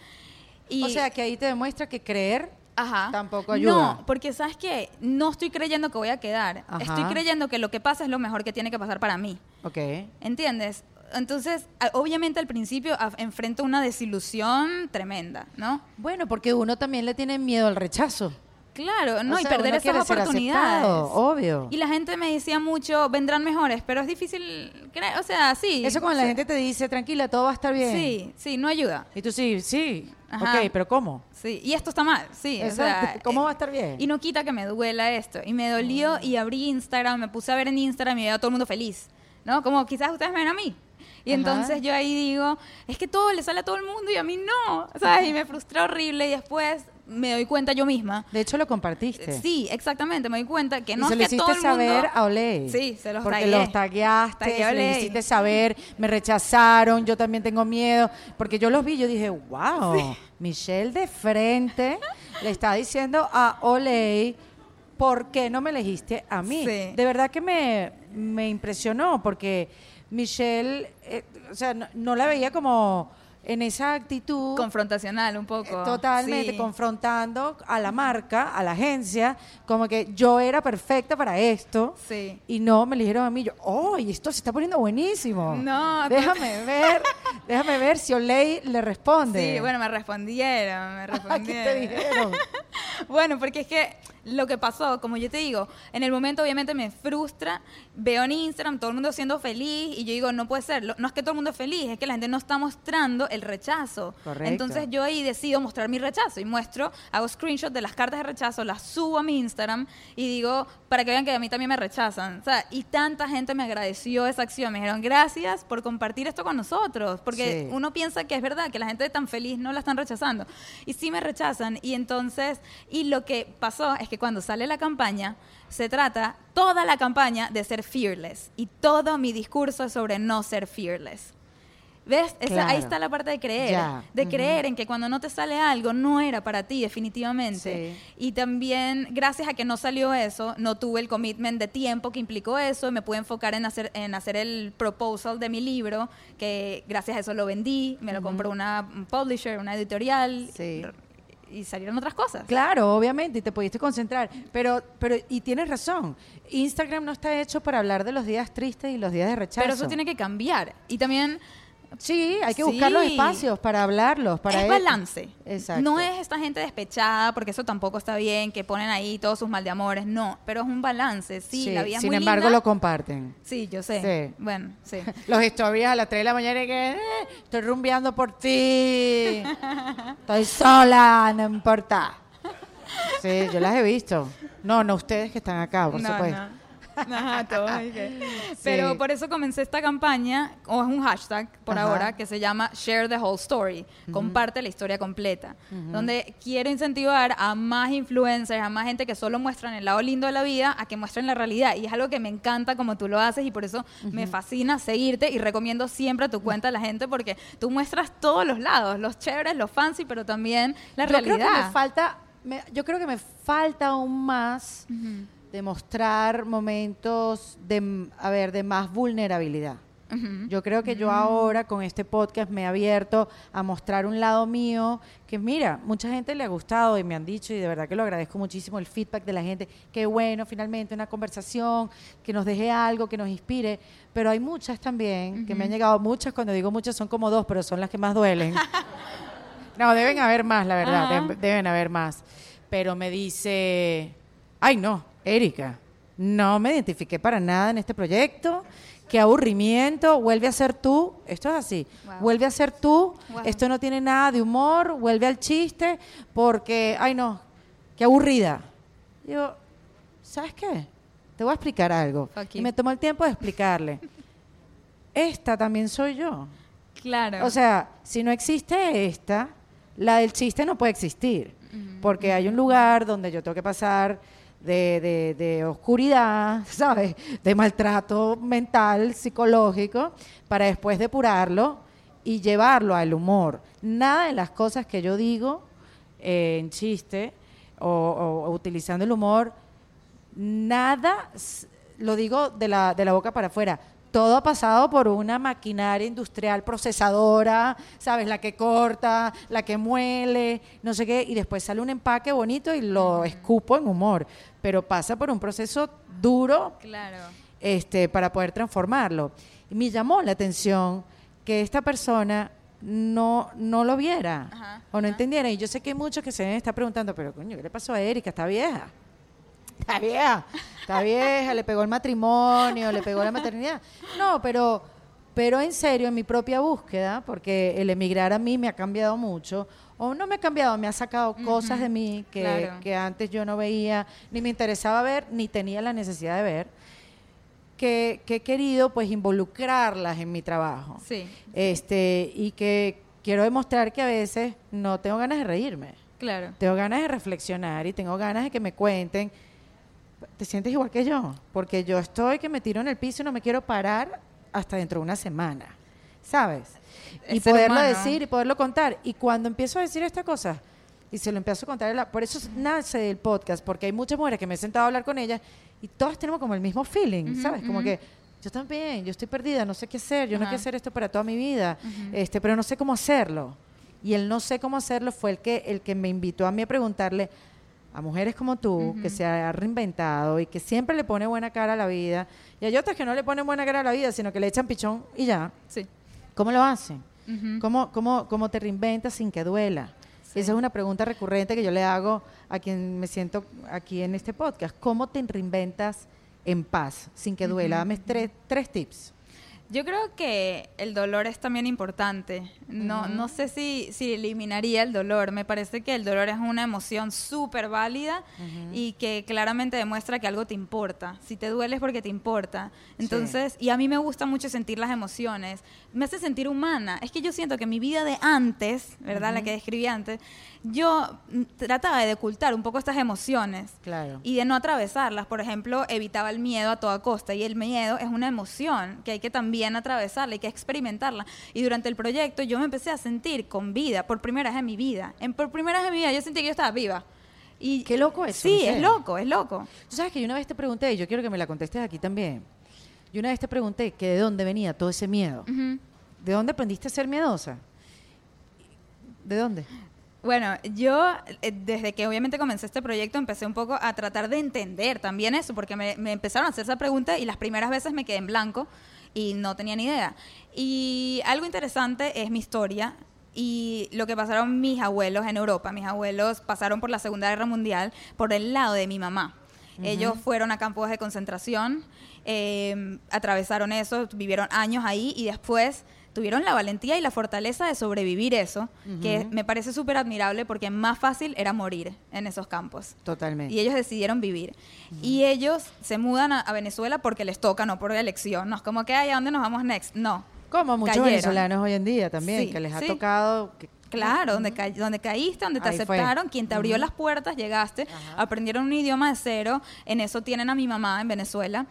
Y, O sea, que ahí te demuestra que creer Ajá. tampoco ayuda. No, porque sabes que no estoy creyendo que voy a quedar. Ajá. Estoy creyendo que lo que pasa es lo mejor que tiene que pasar para mí. Ok. ¿Entiendes? Entonces, a- obviamente al principio a- enfrento una desilusión tremenda, ¿no? Bueno, porque uno también le tiene miedo al rechazo. Claro, no, O y perder esas oportunidades. obvio. Y la gente me decía mucho, vendrán mejores, pero es difícil o sea, sí. Eso cuando o la gente te dice, tranquila, todo va a estar bien. Sí, sí, no ayuda. Y tú sí, sí. Ajá. Ok, pero ¿cómo? Sí, y esto está mal, sí. o Exacto. sea, ¿Cómo eh, va a estar bien? Y no quita que me duela esto. Y me dolió y abrí Instagram, me puse a ver en Instagram y veía a todo el mundo feliz, ¿no? Como quizás ustedes me ven a mí. Y Ajá. entonces yo ahí digo, es que todo le sale a todo el mundo y a mí no, ¿sabes? Y me frustró horrible y después me doy cuenta yo misma. De hecho, lo compartiste. Sí, exactamente, me doy cuenta que y no se es lo que hiciste todo el mundo... saber a Oley. Sí, se los Porque tagué. los tagueaste, Tagué a se lo Oley. hiciste saber, me rechazaron, yo también tengo miedo. Porque yo los vi, yo dije, wow, Michelle de frente le está diciendo a Oley, ¿por qué no me elegiste a mí? Sí. De verdad que me, me impresionó, porque Michelle, eh, o sea, no, no la veía como en esa actitud. Confrontacional un poco. Eh, Totalmente, sí. confrontando a la marca, a la agencia, como que yo era perfecta para esto Sí. y no me eligieron a mí. Yo, oh, y esto se está poniendo buenísimo. No, déjame ver, déjame ver si Oley le responde. Sí, bueno, me respondieron, me ¿Qué respondieron. te dijeron? Bueno, porque es que lo que pasó, como yo te digo, en el momento obviamente me frustra, veo en Instagram todo el mundo siendo feliz y yo digo, no puede ser, no es que todo el mundo es feliz, es que la gente no está mostrando el rechazo. Correcto. Entonces yo ahí decido mostrar mi rechazo y muestro, hago screenshots de las cartas de rechazo, las subo a mi Instagram y digo, para que vean que a mí también me rechazan. O sea, y tanta gente me agradeció esa acción, me dijeron, gracias por compartir esto con nosotros, porque Sí. uno piensa que es verdad, que la gente tan feliz no la están rechazando. Y sí me rechazan. Y entonces, y lo que pasó es que cuando sale la campaña, se trata toda la campaña de ser fearless. Y todo mi discurso es sobre no ser fearless. ¿Ves? Esa- Claro. ahí está la parte de creer. De creer en que cuando no te sale algo, no era para ti, definitivamente. Sí. Y también, gracias a que no salió eso, no tuve el commitment de tiempo que implicó eso, me pude enfocar en hacer, en hacer el proposal de mi libro, que gracias a eso lo vendí, me lo compró una un publisher, una editorial, Sí. Y salieron otras cosas. Claro, obviamente, y te pudiste concentrar. Pero, pero, y tienes razón, Instagram no está hecho para hablar de los días tristes y los días de rechazo. Pero eso tiene que cambiar. Y también Sí, hay que buscar los Sí. espacios para hablarlos. Para es balance. Exacto. No es esta gente despechada, porque eso tampoco está bien, que ponen ahí todos sus mal de amores. No, pero es un balance. Sí, la vida es Sin muy embargo, linda. lo comparten. Sí, yo sé. Sí. Bueno, sí. Los stories a las 3 de la mañana y que "Eh, estoy rumbeando por ti. Estoy sola, no importa. Sí, yo las he visto. No, no ustedes que están acá, por No, supuesto. no. Ajá, todos que- Pero Sí. por eso comencé esta campaña, o es un hashtag por Ajá. ahora, que se llama Share the Whole Story, comparte la historia completa, donde quiero incentivar a más influencers, a más gente que solo muestran el lado lindo de la vida, a que muestren la realidad. Y es algo que me encanta como tú lo haces y por eso me fascina seguirte y recomiendo siempre tu cuenta a la gente porque tú muestras todos los lados, los chéveres, los fancy, pero también la yo realidad. creo que me falta, me- yo creo que me falta aún más Ujú, de mostrar momentos de, a ver, de más vulnerabilidad. Yo creo que yo ahora con este podcast me he abierto a mostrar un lado mío que mira, mucha gente le ha gustado y me han dicho y de verdad que lo agradezco muchísimo el feedback de la gente. Qué bueno, finalmente una conversación que nos deje algo, que nos inspire, pero hay muchas también que me han llegado muchas, cuando digo muchas son como dos, pero son las que más duelen. no, deben haber más, la verdad, deben haber más. Pero me dice, ay no, Erika, no me identifiqué para nada en este proyecto. Qué aburrimiento, vuelve a ser tú. Esto es así. Wow. Vuelve a ser tú. Wow. Esto no tiene nada de humor. Vuelve al chiste porque, ay no, qué aburrida. Digo, ¿sabes qué? Te voy a explicar algo. Fuck Y you. me tomó el tiempo de explicarle. Esta también soy yo. Claro. O sea, si no existe esta, la del chiste no puede existir, porque hay un lugar donde yo tengo que pasar de, de, oscuridad, ¿sabes? De maltrato mental, psicológico, para después depurarlo y llevarlo al humor. Nada de las cosas que yo digo eh, en chiste o, o- utilizando el humor, nada, lo digo de la, de la boca para afuera. Todo ha pasado por una maquinaria industrial procesadora, ¿sabes? La que corta, la que muele, no sé qué, y después sale un empaque bonito y lo escupo en humor. Pero pasa por un proceso duro Claro. este, para poder transformarlo. Y me llamó la atención que esta persona no, no lo viera Ajá, o no ajá. entendiera. Y yo sé que hay muchos que se estar preguntando, pero coño, ¿qué le pasó a Erika? Está vieja. Está vieja, está vieja, le pegó el matrimonio, le pegó la maternidad. No, pero, pero en serio, en mi propia búsqueda, porque el emigrar a mí me ha cambiado mucho, o no me ha cambiado, me ha sacado cosas de mí que, claro. que antes yo no veía, ni me interesaba ver, ni tenía la necesidad de ver, que, que he querido pues involucrarlas en mi trabajo. Sí, Este, y que quiero demostrar que a veces no tengo ganas de reírme. claro. Tengo ganas de reflexionar y tengo ganas de que me cuenten. ¿Te sientes igual que yo? Porque yo estoy que me tiro en el piso y no me quiero parar hasta dentro de una semana. ¿Sabes? Y poderlo humano. decir y poderlo contar. Y cuando empiezo a decir esta cosa, y se lo empiezo a contar, la- por eso nace el podcast, porque hay muchas mujeres que me he sentado a hablar con ellas y todas tenemos como el mismo feeling, Ujú, ¿sabes? Como ujú. que yo también, yo estoy perdida, no sé qué hacer, yo no Ajá. quiero hacer esto para toda mi vida, este, pero no sé cómo hacerlo. Y el no sé cómo hacerlo fue el que, el que me invitó a mí a preguntarle a mujeres como tú, que se ha reinventado y que siempre le pone buena cara a la vida, y hay otras que no le ponen buena cara a la vida, sino que le echan pichón y ya. Sí. ¿Cómo lo hacen? ¿Cómo, cómo, cómo te reinventas sin que duela? Esa es una pregunta recurrente que yo le hago a quien me siento aquí en este podcast. ¿Cómo te reinventas en paz, sin que duela? Dame tres, tres tips. Yo creo que el dolor es también importante. No, no sé si, si eliminaría el dolor. Me parece que el dolor es una emoción súper válida y que claramente demuestra que algo te importa. Si te duele es porque te importa. Entonces, y a mí me gusta mucho sentir las emociones. Me hace sentir humana. Es que yo siento que mi vida de antes, ¿verdad? La que describí antes, yo mm, trataba de ocultar un poco estas emociones Claro. y de no atravesarlas. Por ejemplo, evitaba el miedo a toda costa y el miedo es una emoción que hay que también atravesarla, hay que experimentarla. Y durante el proyecto yo me empecé a sentir con vida, por primera vez en mi vida. En, por primera vez en mi vida yo sentí que yo estaba viva. Y Qué loco eso, Sí, es loco, es loco. Tú sabes que yo una vez te pregunté, y yo quiero que me la contestes aquí también. Yo una vez te pregunté que de dónde venía todo ese miedo. Ujú. ¿De dónde aprendiste a ser miedosa? ¿De dónde? Bueno, yo eh, desde que obviamente comencé este proyecto empecé un poco a tratar de entender también eso, porque me, me empezaron a hacer esa pregunta y las primeras veces me quedé en blanco y no tenía ni idea. Y algo interesante es mi historia y lo que pasaron mis abuelos en Europa. Mis abuelos pasaron por la Segunda Guerra Mundial por el lado de mi mamá. Ellos fueron a campos de concentración, eh, atravesaron eso, vivieron años ahí y después tuvieron la valentía y la fortaleza de sobrevivir eso, que me parece súper admirable porque más fácil era morir en esos campos. Totalmente. Y ellos decidieron vivir. Y ellos se mudan a, a Venezuela porque les toca, no por elección. No es como que, ay, ¿a dónde nos vamos next? No. Como muchos Cayeron. venezolanos hoy en día también, Sí, que les ha sí. tocado... que- Claro, donde, ca- donde caíste, donde te Ahí fue. aceptaron, quien te abrió las puertas, llegaste, aprendieron un idioma de cero, en eso tienen a mi mamá en Venezuela,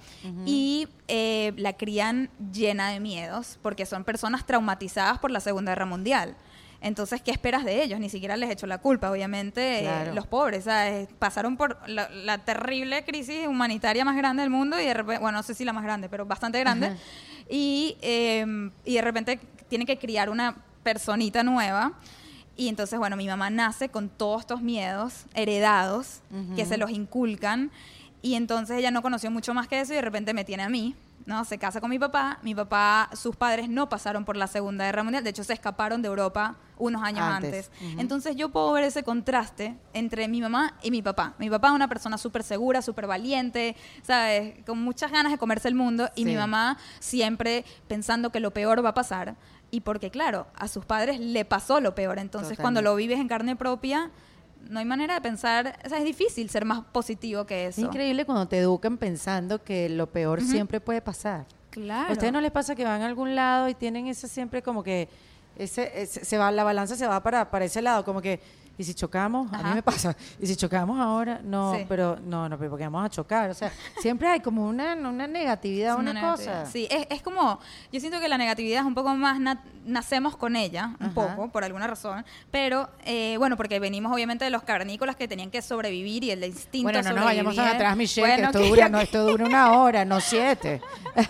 y eh, la crían llena de miedos, porque son personas traumatizadas por la Segunda Guerra Mundial. Entonces, ¿qué esperas de ellos? Ni siquiera les echo la culpa, obviamente, eh, los pobres, ¿sabes? Pasaron por la, la terrible crisis humanitaria más grande del mundo y de repente, bueno, no sé si la más grande, pero bastante grande, y, eh, y de repente tienen que criar una personita nueva. Y entonces, bueno, mi mamá nace con todos estos miedos heredados que se los inculcan. Y entonces ella no conoció mucho más que eso y de repente me tiene a mí. ¿no? Se casa con mi papá. Mi papá, sus padres no pasaron por la Segunda Guerra Mundial. De hecho, se escaparon de Europa unos años Antes. antes. Entonces yo puedo ver ese contraste entre mi mamá y mi papá. Mi papá es una persona súper segura, súper valiente, ¿sabes? Con muchas ganas de comerse el mundo. Y Sí. mi mamá siempre pensando que lo peor va a pasar. Y porque, claro, a sus padres le pasó lo peor. Entonces, cuando lo vives en carne propia, no hay manera de pensar, o sea, es difícil ser más positivo que Es eso. increíble cuando te educan pensando que lo peor siempre puede pasar. Claro. ¿A ustedes no les pasa que van a algún lado y tienen eso siempre como que ese, ese- se va, la balanza se va para, para ese lado, como que, ¿y si chocamos? A mí me pasa, ¿y si chocamos ahora? No, Sí. pero no, no, pero porque vamos a chocar. O sea, siempre hay como una, una negatividad, Es una, negatividad. cosa. Sí, es, es como, yo siento que la negatividad es un poco más, na- nacemos con ella, un Ajá. poco, por alguna razón, pero eh, bueno, porque venimos obviamente de los cavernícolas que tenían que sobrevivir y el instinto Bueno, no sobrevivir. vayamos tan atrás, Michelle, Bueno, que esto que dura, no, esto dura una hora, no siete.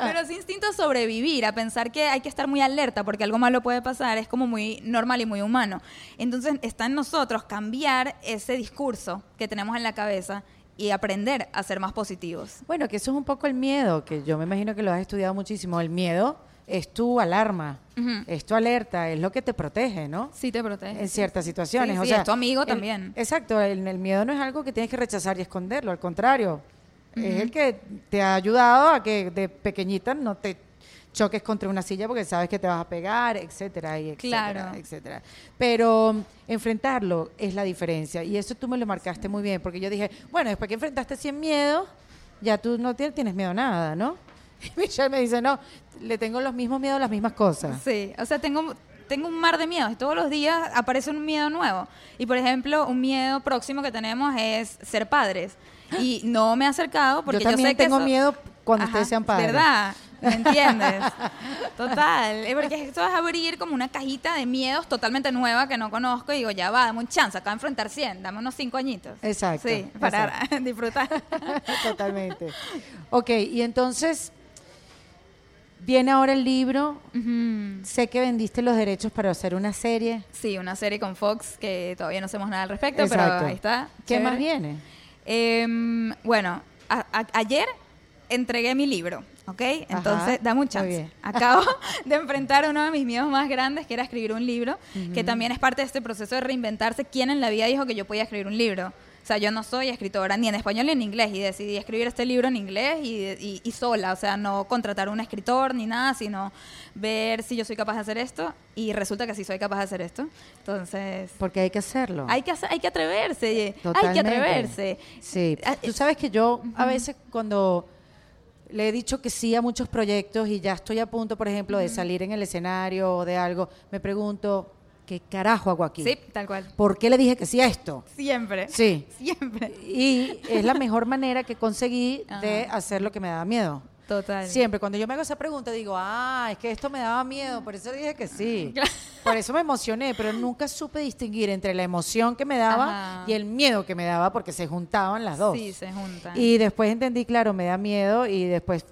Pero ese instinto a sobrevivir, a pensar que hay que estar muy alerta porque algo malo puede pasar, es como muy normal y muy humano. Entonces está en nosotros cambiar ese discurso que tenemos en la cabeza y aprender a ser más positivos. Bueno, que eso es un poco el miedo, que yo me imagino que lo has estudiado muchísimo. El miedo es tu alarma, es tu alerta, es lo que te protege, ¿no? Sí te protege. En ciertas situaciones. Sí, o sí, sea, es tu amigo el- también. Exacto, el, el miedo no es algo que tienes que rechazar y esconderlo, al contrario. Es el que te ha ayudado a que de pequeñita no te choques contra una silla porque sabes que te vas a pegar, etcétera, y etcétera, Claro. etcétera. Pero mm, enfrentarlo es la diferencia. Y eso tú me lo marcaste muy bien, porque yo dije, bueno, después que enfrentaste 100 miedos, ya tú no tienes, miedo a nada, ¿no? Y Michelle me dice, no, le tengo los mismos miedos a las mismas cosas. Sí, o sea, tengo, tengo un mar de miedos todos los días aparece un miedo nuevo. Y por ejemplo, un miedo próximo que tenemos es ser padres. Y no me he acercado porque yo yo, también sé que tengo eso- miedo cuando Ajá, ustedes sean padres. ¿Verdad? ¿Me entiendes? Total. Es porque esto es abrir como una cajita de miedos totalmente nueva que no conozco y digo, ya va, dame un chance, de enfrentar 100, dame unos 5 añitos. Exacto, Sí, para disfrutar. Totalmente. Ok, y entonces viene ahora el libro. Sé que vendiste los derechos para hacer una serie. Sí, una serie con Fox que todavía no hacemos nada al respecto, Exacto. pero ahí está. ¿Qué chévere. más viene? Em, bueno, ayer entregué mi libro, ¿ok? Entonces, dame un chance. Acabo de enfrentar uno de mis miedos más grandes, que era escribir un libro, que también es parte de este proceso de reinventarse. ¿Quién en la vida dijo que yo podía escribir un libro? O sea, yo no soy escritora ni en español ni en inglés y decidí escribir este libro en inglés y, y- y sola, o sea, no contratar un escritor ni nada, sino ver si yo soy capaz de hacer esto y resulta que sí soy capaz de hacer esto. Entonces, Porque hay que hacerlo. hay que, hay que atreverse, hay que Totalmente. atreverse. Sí. Ah, Tú sabes que yo a veces cuando le he dicho que sí a muchos proyectos y ya estoy a punto, por ejemplo, de salir en el escenario o de algo, me pregunto, ¿qué carajo hago aquí? Sí, tal cual. ¿Por qué le dije que sí a esto? Siempre. Sí. Siempre. Y es la mejor manera que conseguí de hacer lo que me daba miedo. Total. Siempre, cuando yo me hago esa pregunta, digo, ah, es que esto me daba miedo, por eso dije que sí. Por eso me emocioné, pero nunca supe distinguir entre la emoción que me daba Ajá. y el miedo que me daba, porque se juntaban las dos. Sí, se juntan. Y después entendí, claro, me da miedo y después,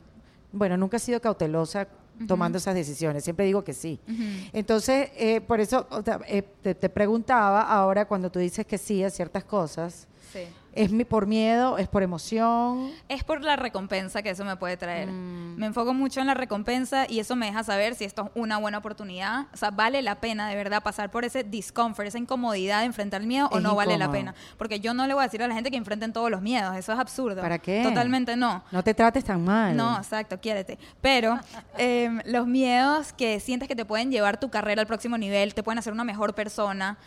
bueno, nunca he sido cautelosa tomando esas decisiones, siempre digo que sí. Ujú. Entonces, eh, por eso o sea, eh, te, te preguntaba ahora cuando tú dices que sí a ciertas cosas, Sí. ¿Es mi- por miedo, es por emoción? Es por la recompensa que eso me puede traer. Mm. Me enfoco mucho en la recompensa y eso me deja saber si esto es una buena oportunidad. O sea, vale la pena de verdad pasar por ese discomfort, esa incomodidad de enfrentar el miedo o no vale la pena. Porque yo no le voy a decir a la gente que enfrenten todos los miedos. Eso es absurdo. ¿Para qué? Totalmente no. No te trates tan mal. No, exacto, quiérete. Pero em, los miedos que sientes que te pueden llevar tu carrera al próximo nivel, te pueden hacer una mejor persona,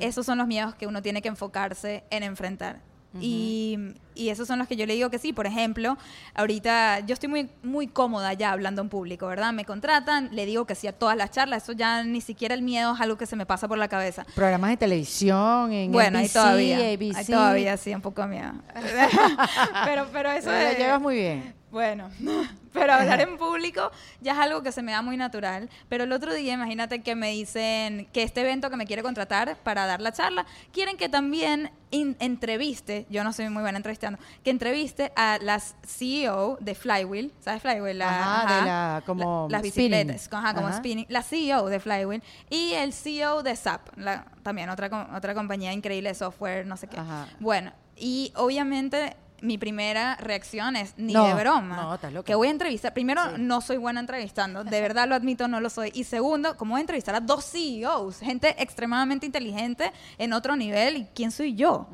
esos son los miedos que uno tiene que enfocarse en enfrentar. Y, y esos son los que yo le digo que sí. Por ejemplo, ahorita yo estoy muy, muy cómoda ya hablando en público, ¿verdad? Me contratan, le digo que sí a todas las charlas. Eso ya ni siquiera el miedo es algo que se me pasa por la cabeza. Programas de televisión, en Bueno, ahí NBC, todavía, ABC. ahí todavía sí, un poco de miedo. pero, pero eso Pero es... llevas muy bien. Bueno, pero hablar en público ya es algo que se me da muy natural. Pero el otro día, imagínate que me dicen que este evento que me quiere contratar para dar la charla, quieren que también entreviste, yo no soy muy buena entrevistando, que entreviste a las CEO de Flywheel, ¿sabes Flywheel? La- Ajá, de la- como las spinning. bicicletas, ajá, como spinning, la CEO de Flywheel y el CEO de SAP, la- también otra, otra compañía increíble de software, no sé qué. Ajá. Bueno, y obviamente mi primera reacción es ni No, de broma. no, estás loca. Que voy a entrevistar. Primero, Sí. no soy buena entrevistando. De verdad lo admito, no lo soy. Y segundo, ¿cómo voy a entrevistar a dos CEOs? Gente extremadamente inteligente en otro nivel. ¿Y quién soy yo?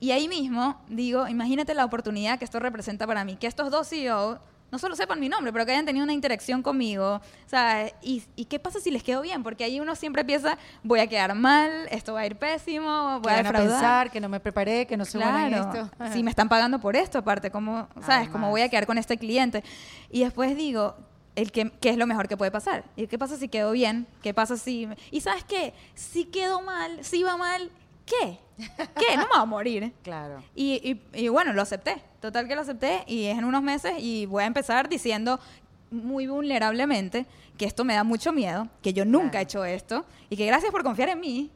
Y ahí mismo digo, imagínate la oportunidad que esto representa para mí. Que estos dos CEOs no solo sepan mi nombre, pero que hayan tenido una interacción conmigo. Sea, ¿y, y qué pasa si les quedo bien? Porque ahí uno siempre piensa, voy a quedar mal, esto va a ir pésimo, voy a van a defraudar. pensar que no me preparé, que no soy buena en Claro, esto. si me están pagando por esto, aparte, ¿cómo, sabes? ¿Cómo voy a quedar con este cliente? Y después digo, el que, qué es lo mejor que puede pasar. ¿Y qué pasa si quedó bien? ¿Qué pasa si... Y sabes qué, si quedó mal, si va mal, ¿qué? ¿Qué? No me va a morir. Claro. Y, y, y bueno, lo acepté. Total que lo acepté y es en unos meses y voy a empezar diciendo muy vulnerablemente que esto me da mucho miedo, que yo nunca Claro. he hecho esto y que gracias por confiar en mí,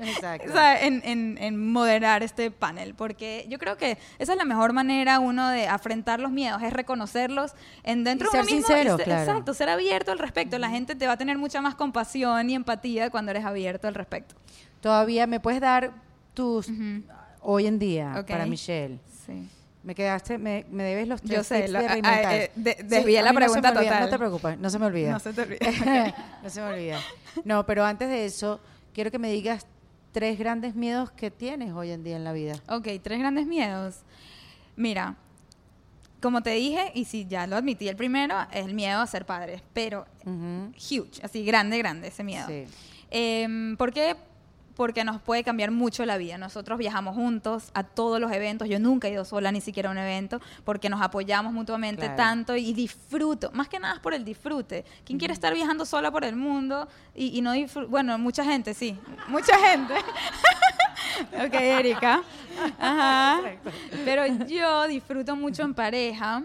Exacto. o sea, en, en- en moderar este panel, porque yo creo que esa es la mejor manera uno de afrontar los miedos, es reconocerlos en dentro Y de uno ser mismo. sincero, ser- claro. Exacto, ser abierto al respecto. La gente te va a tener mucha más compasión y empatía cuando eres abierto al respecto. Todavía me puedes dar tus hoy en día para Michelle. Sí. Me quedaste, me, me debes los tres Yo sé, tips lo- de ah, reinventar. eh, de- desvié a la no pregunta olvida, total. No te preocupes, no se me olvida. No se te olvide. no se me olvida. No, pero antes de eso, quiero que me digas tres grandes miedos que tienes hoy en día en la vida. Ok, tres grandes miedos. Mira, como te dije, y si ya lo admití, el primero es el miedo a ser padre, pero huge, así grande, grande ese miedo. Sí. Em, ¿Por qué? Porque nos puede cambiar mucho la vida. Nosotros viajamos juntos a todos los eventos. Yo nunca he ido sola ni siquiera a un evento porque nos apoyamos mutuamente Claro. tanto y disfruto. Más que nada es por el disfrute. ¿Quién quiere estar viajando sola por el mundo y, y no disfrutar? Bueno, mucha gente, sí. Mucha gente. ok, Erika. Ajá. Pero yo disfruto mucho en pareja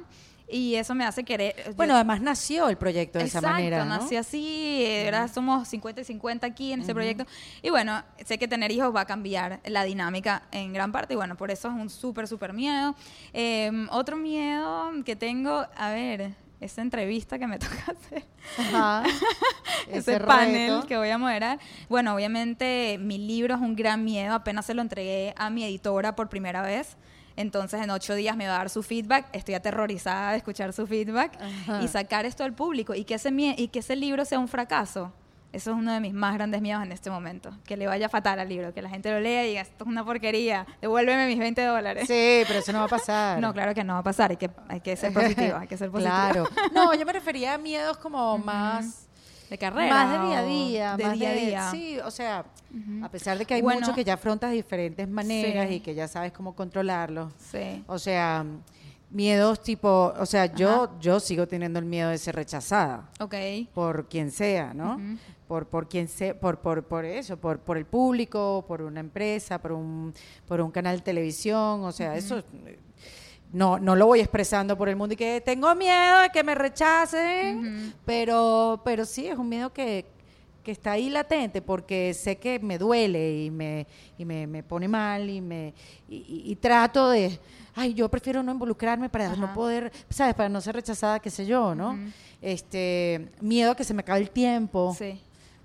y eso me hace querer. Bueno, además nació el proyecto de Exacto, esa manera, ¿no? nací así, eh, ahora somos 50 y 50 aquí en este proyecto. Y bueno, sé que tener hijos va a cambiar la dinámica en gran parte y bueno, por eso es un súper, súper miedo. Eh, otro miedo que tengo, a ver, esta entrevista que me toca hacer, Ajá. ese, panel que voy a moderar. Bueno, obviamente mi libro es un gran miedo, apenas se lo entregué a mi editora por primera vez. Entonces en ocho días me va a dar su feedback. Estoy aterrorizada de escuchar su feedback Ajá. y sacar esto al público y que ese y que ese libro sea un fracaso. Eso es uno de mis más grandes miedos en este momento. Que le vaya fatal al libro, que la gente lo lea y diga, esto es una porquería, devuélveme mis 20 dólares. Sí, pero eso no va a pasar. No, claro que no va a pasar, hay que, hay que ser positivo, hay que ser positivo. Claro. No, yo me refería a miedos como más... De carrera. Más de día a día, De más día a día. Sí, o sea, a pesar de que hay Bueno. muchos que ya afrontas de diferentes maneras Sí. y que ya sabes cómo controlarlos. Sí. O sea, miedos tipo, o sea, yo yo sigo teniendo el miedo de ser rechazada Ok. por quien sea, ¿no? Por por quien sea, por por por eso, por por el público, por una empresa, por un por un canal de televisión, o sea, eso eh, no, no lo voy expresando por el mundo y que tengo miedo de que me rechacen, pero, pero sí, es un miedo que, que está ahí latente porque sé que me duele y me, y me, me pone mal y, me, y, y- trato de, ay, yo prefiero no involucrarme para no poder, ¿sabes? Para no ser rechazada, qué sé yo, ¿no? Este, miedo a que se me acabe el tiempo Sí.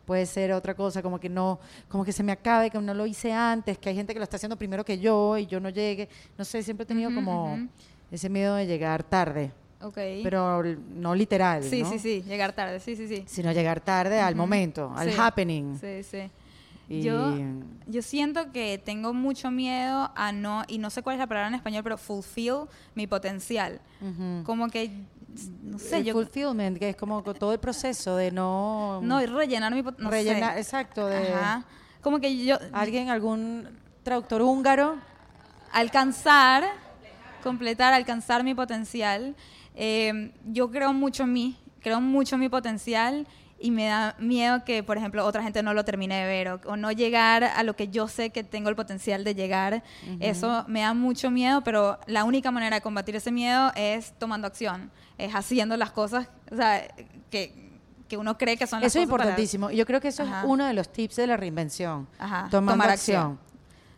Puede ser otra cosa, como que no, como que se me acabe, que no lo hice antes, que hay gente que lo está haciendo primero que yo y yo no llegue. No sé, siempre he tenido como ese miedo de llegar tarde, Ok. pero no literal, sí, ¿no? sí, sí, llegar tarde, sí, sí, sí. Sino llegar tarde al momento, al Sí, happening. Sí, sí. Y- Yo, yo siento que tengo mucho miedo a no, y no sé cuál es la palabra en español, pero fulfill mi potencial. Como que, no sé, el yo... fulfillment, que es como todo el proceso de no, No, rellenar mi. No rellenar, sé. exacto, de Ajá. Como que yo alguien, algún traductor húngaro. alcanzar, completar, alcanzar mi potencial. Eh, yo creo mucho en mí, creo mucho en mi potencial y me da miedo que, por ejemplo, otra gente no lo termine de ver o, o no llegar a lo que yo sé que tengo el potencial de llegar. Eso me da mucho miedo, pero la única manera de combatir ese miedo es tomando acción, es haciendo las cosas o sea, que, que uno cree que son las Eso es cosas para- importantísimo. Y yo creo que eso Ajá. es uno de los tips de la reinvención. Ajá, Tomando tomar acción. acción.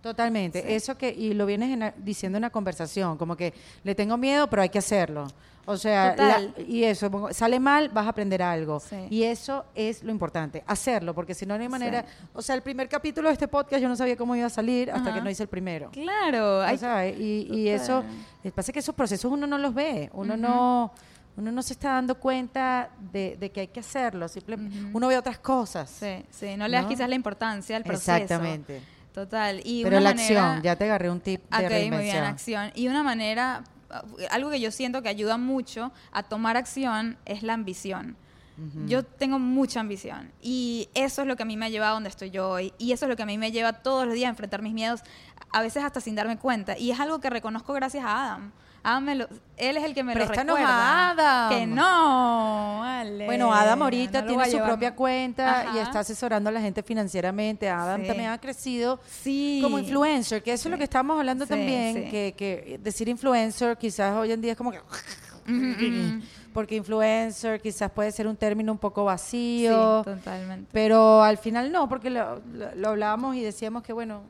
Totalmente. Sí. Eso que, y lo vienes en diciendo en una conversación, como que le tengo miedo, pero hay que hacerlo. O sea, la- y eso, sale mal, vas a aprender algo. Sí. Y eso es lo importante, hacerlo, porque si no, no hay manera. Sí. O sea, el primer capítulo de este podcast yo no sabía cómo iba a salir hasta Ajá. que no hice el primero. Claro, hay O sea, y, y eso, pasa que esos procesos uno no los ve, uno no uno no se está dando cuenta de, de que hay que hacerlo, simplemente uno ve otras cosas. Sí, sí, no le das ¿No? quizás la importancia al proceso. Exactamente. Total. Y Pero la manera- acción, ya te agarré un tip de muy bien, acción. Y una manera, uh, algo que yo siento que ayuda mucho a tomar acción es la ambición. Yo tengo mucha ambición y eso es lo que a mí me ha llevado a donde estoy yo hoy y eso es lo que a mí me lleva todos los días a enfrentar mis miedos a veces hasta sin darme cuenta. Y es algo que reconozco gracias a Adam. Adam me lo- él es el que me Préstanos lo recuerda. a Adam. Que no, vale. Bueno, Adam ahorita No tiene su propia cuenta y está asesorando a la gente financieramente. Adam Sí. también ha crecido Sí. como influencer, que eso es lo que estamos hablando también. Que, que decir influencer quizás hoy en día es como que... Porque influencer quizás puede ser un término un poco vacío, totalmente. pero al final no, porque lo, lo- lo hablábamos y decíamos que bueno...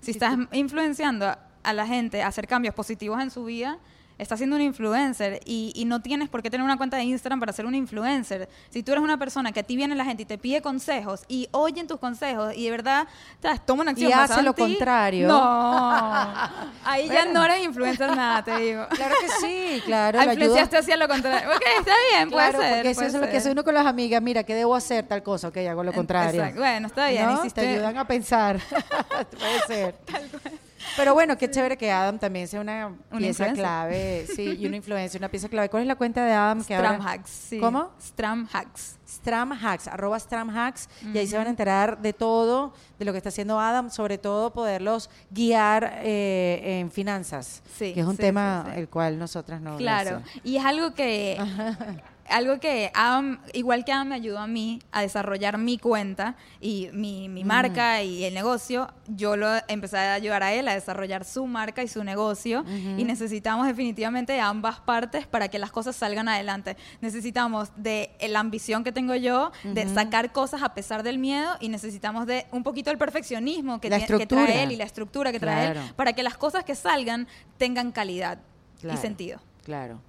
Si estás influenciando a, la gente a hacer cambios positivos en su vida, estás siendo un influencer y, y no tienes por qué tener una cuenta de Instagram para ser un influencer. Si tú eres una persona que a ti viene la gente y te pide consejos y oyen tus consejos y de verdad ¿sabes? toma una acción Y hace lo ti, contrario. No, ahí ya no eres influencer nada, te digo. Claro que sí, claro. Influenciaste hacia lo contrario. Ok, está bien, Claro, puede ser. porque eso puede es lo que hace uno con las amigas. Mira, ¿qué debo hacer? Tal cosa, ok, hago lo contrario. Exacto. Bueno, está bien. ¿No? hiciste- Te ayudan a pensar. Puede ser. Pero bueno, qué chévere que Adam también sea una Una pieza influencer. clave. Sí, y una influencia, una pieza clave. ¿Cuál es la cuenta de Adam? Que ahora- Stram Hacks. sí. ¿Cómo? Stram Hacks. Stram Hacks, arroba Stram Hacks, y ahí se van a enterar de todo, de lo que está haciendo Adam, sobre todo poderlos guiar eh, en finanzas, Sí, que es un sí, tema sí. el cual nosotras no... Claro, gracias. y es algo que, algo que Adam, igual que Adam me ayudó a mí a desarrollar mi cuenta y mi, mi marca y el negocio, yo lo empecé a ayudar a él a desarrollar su marca y su negocio y necesitamos definitivamente de ambas partes para que las cosas salgan adelante. Necesitamos de la ambición que tengo yo, de sacar cosas a pesar del miedo y necesitamos de un poquito el perfeccionismo que, que trae él y la estructura que trae Claro. él para que las cosas que salgan tengan calidad Claro, y sentido. Claro.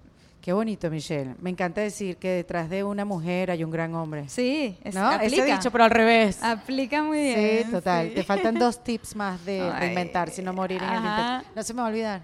Qué bonito, Michelle. Me encanta decir que detrás de una mujer hay un gran hombre. Sí, es, ¿No? Ese aplica. dicho, pero al revés. Aplica muy Sí, bien. total. sí. Te faltan dos tips más de Ay, reinventar, si no morir en el intento. No se me va a olvidar.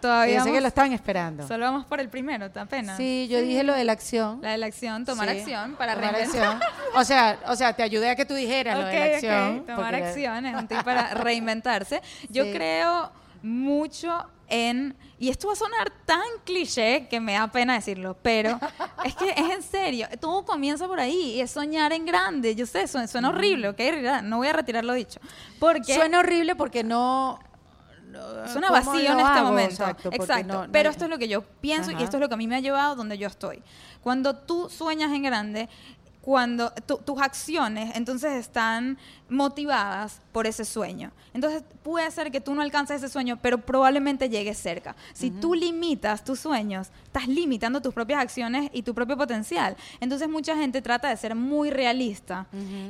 Todavía Yo sé que lo están esperando. solo vamos por el primero, apenas. Sí, yo dije lo de la acción. La de la acción, tomar Sí, acción para tomar reinventar. acción. O sea, o sea, te ayudé a que tú dijeras lo de la acción. Tomar porque- acción es un tip para reinventarse. Yo creo mucho en, y esto va a sonar tan cliché que me da pena decirlo, pero es que es en serio, todo comienza por ahí, y es soñar en grande, yo sé, suena, suena horrible, ok, no voy a retirar lo dicho, porque Suena horrible porque no... no- Suena ¿cómo vacío en este hago? momento. Exacto. Exacto. porque no- no Pero hay- esto es lo que yo pienso y esto es lo que a mí me ha llevado donde yo estoy. Cuando tú sueñas en grande, cuando tu- tus acciones entonces están motivadas por ese sueño. Entonces puede ser que tú no alcances ese sueño, pero probablemente llegues cerca. Si tú limitas tus sueños, estás limitando tus propias acciones y tu propio potencial. Entonces mucha gente trata de ser muy realista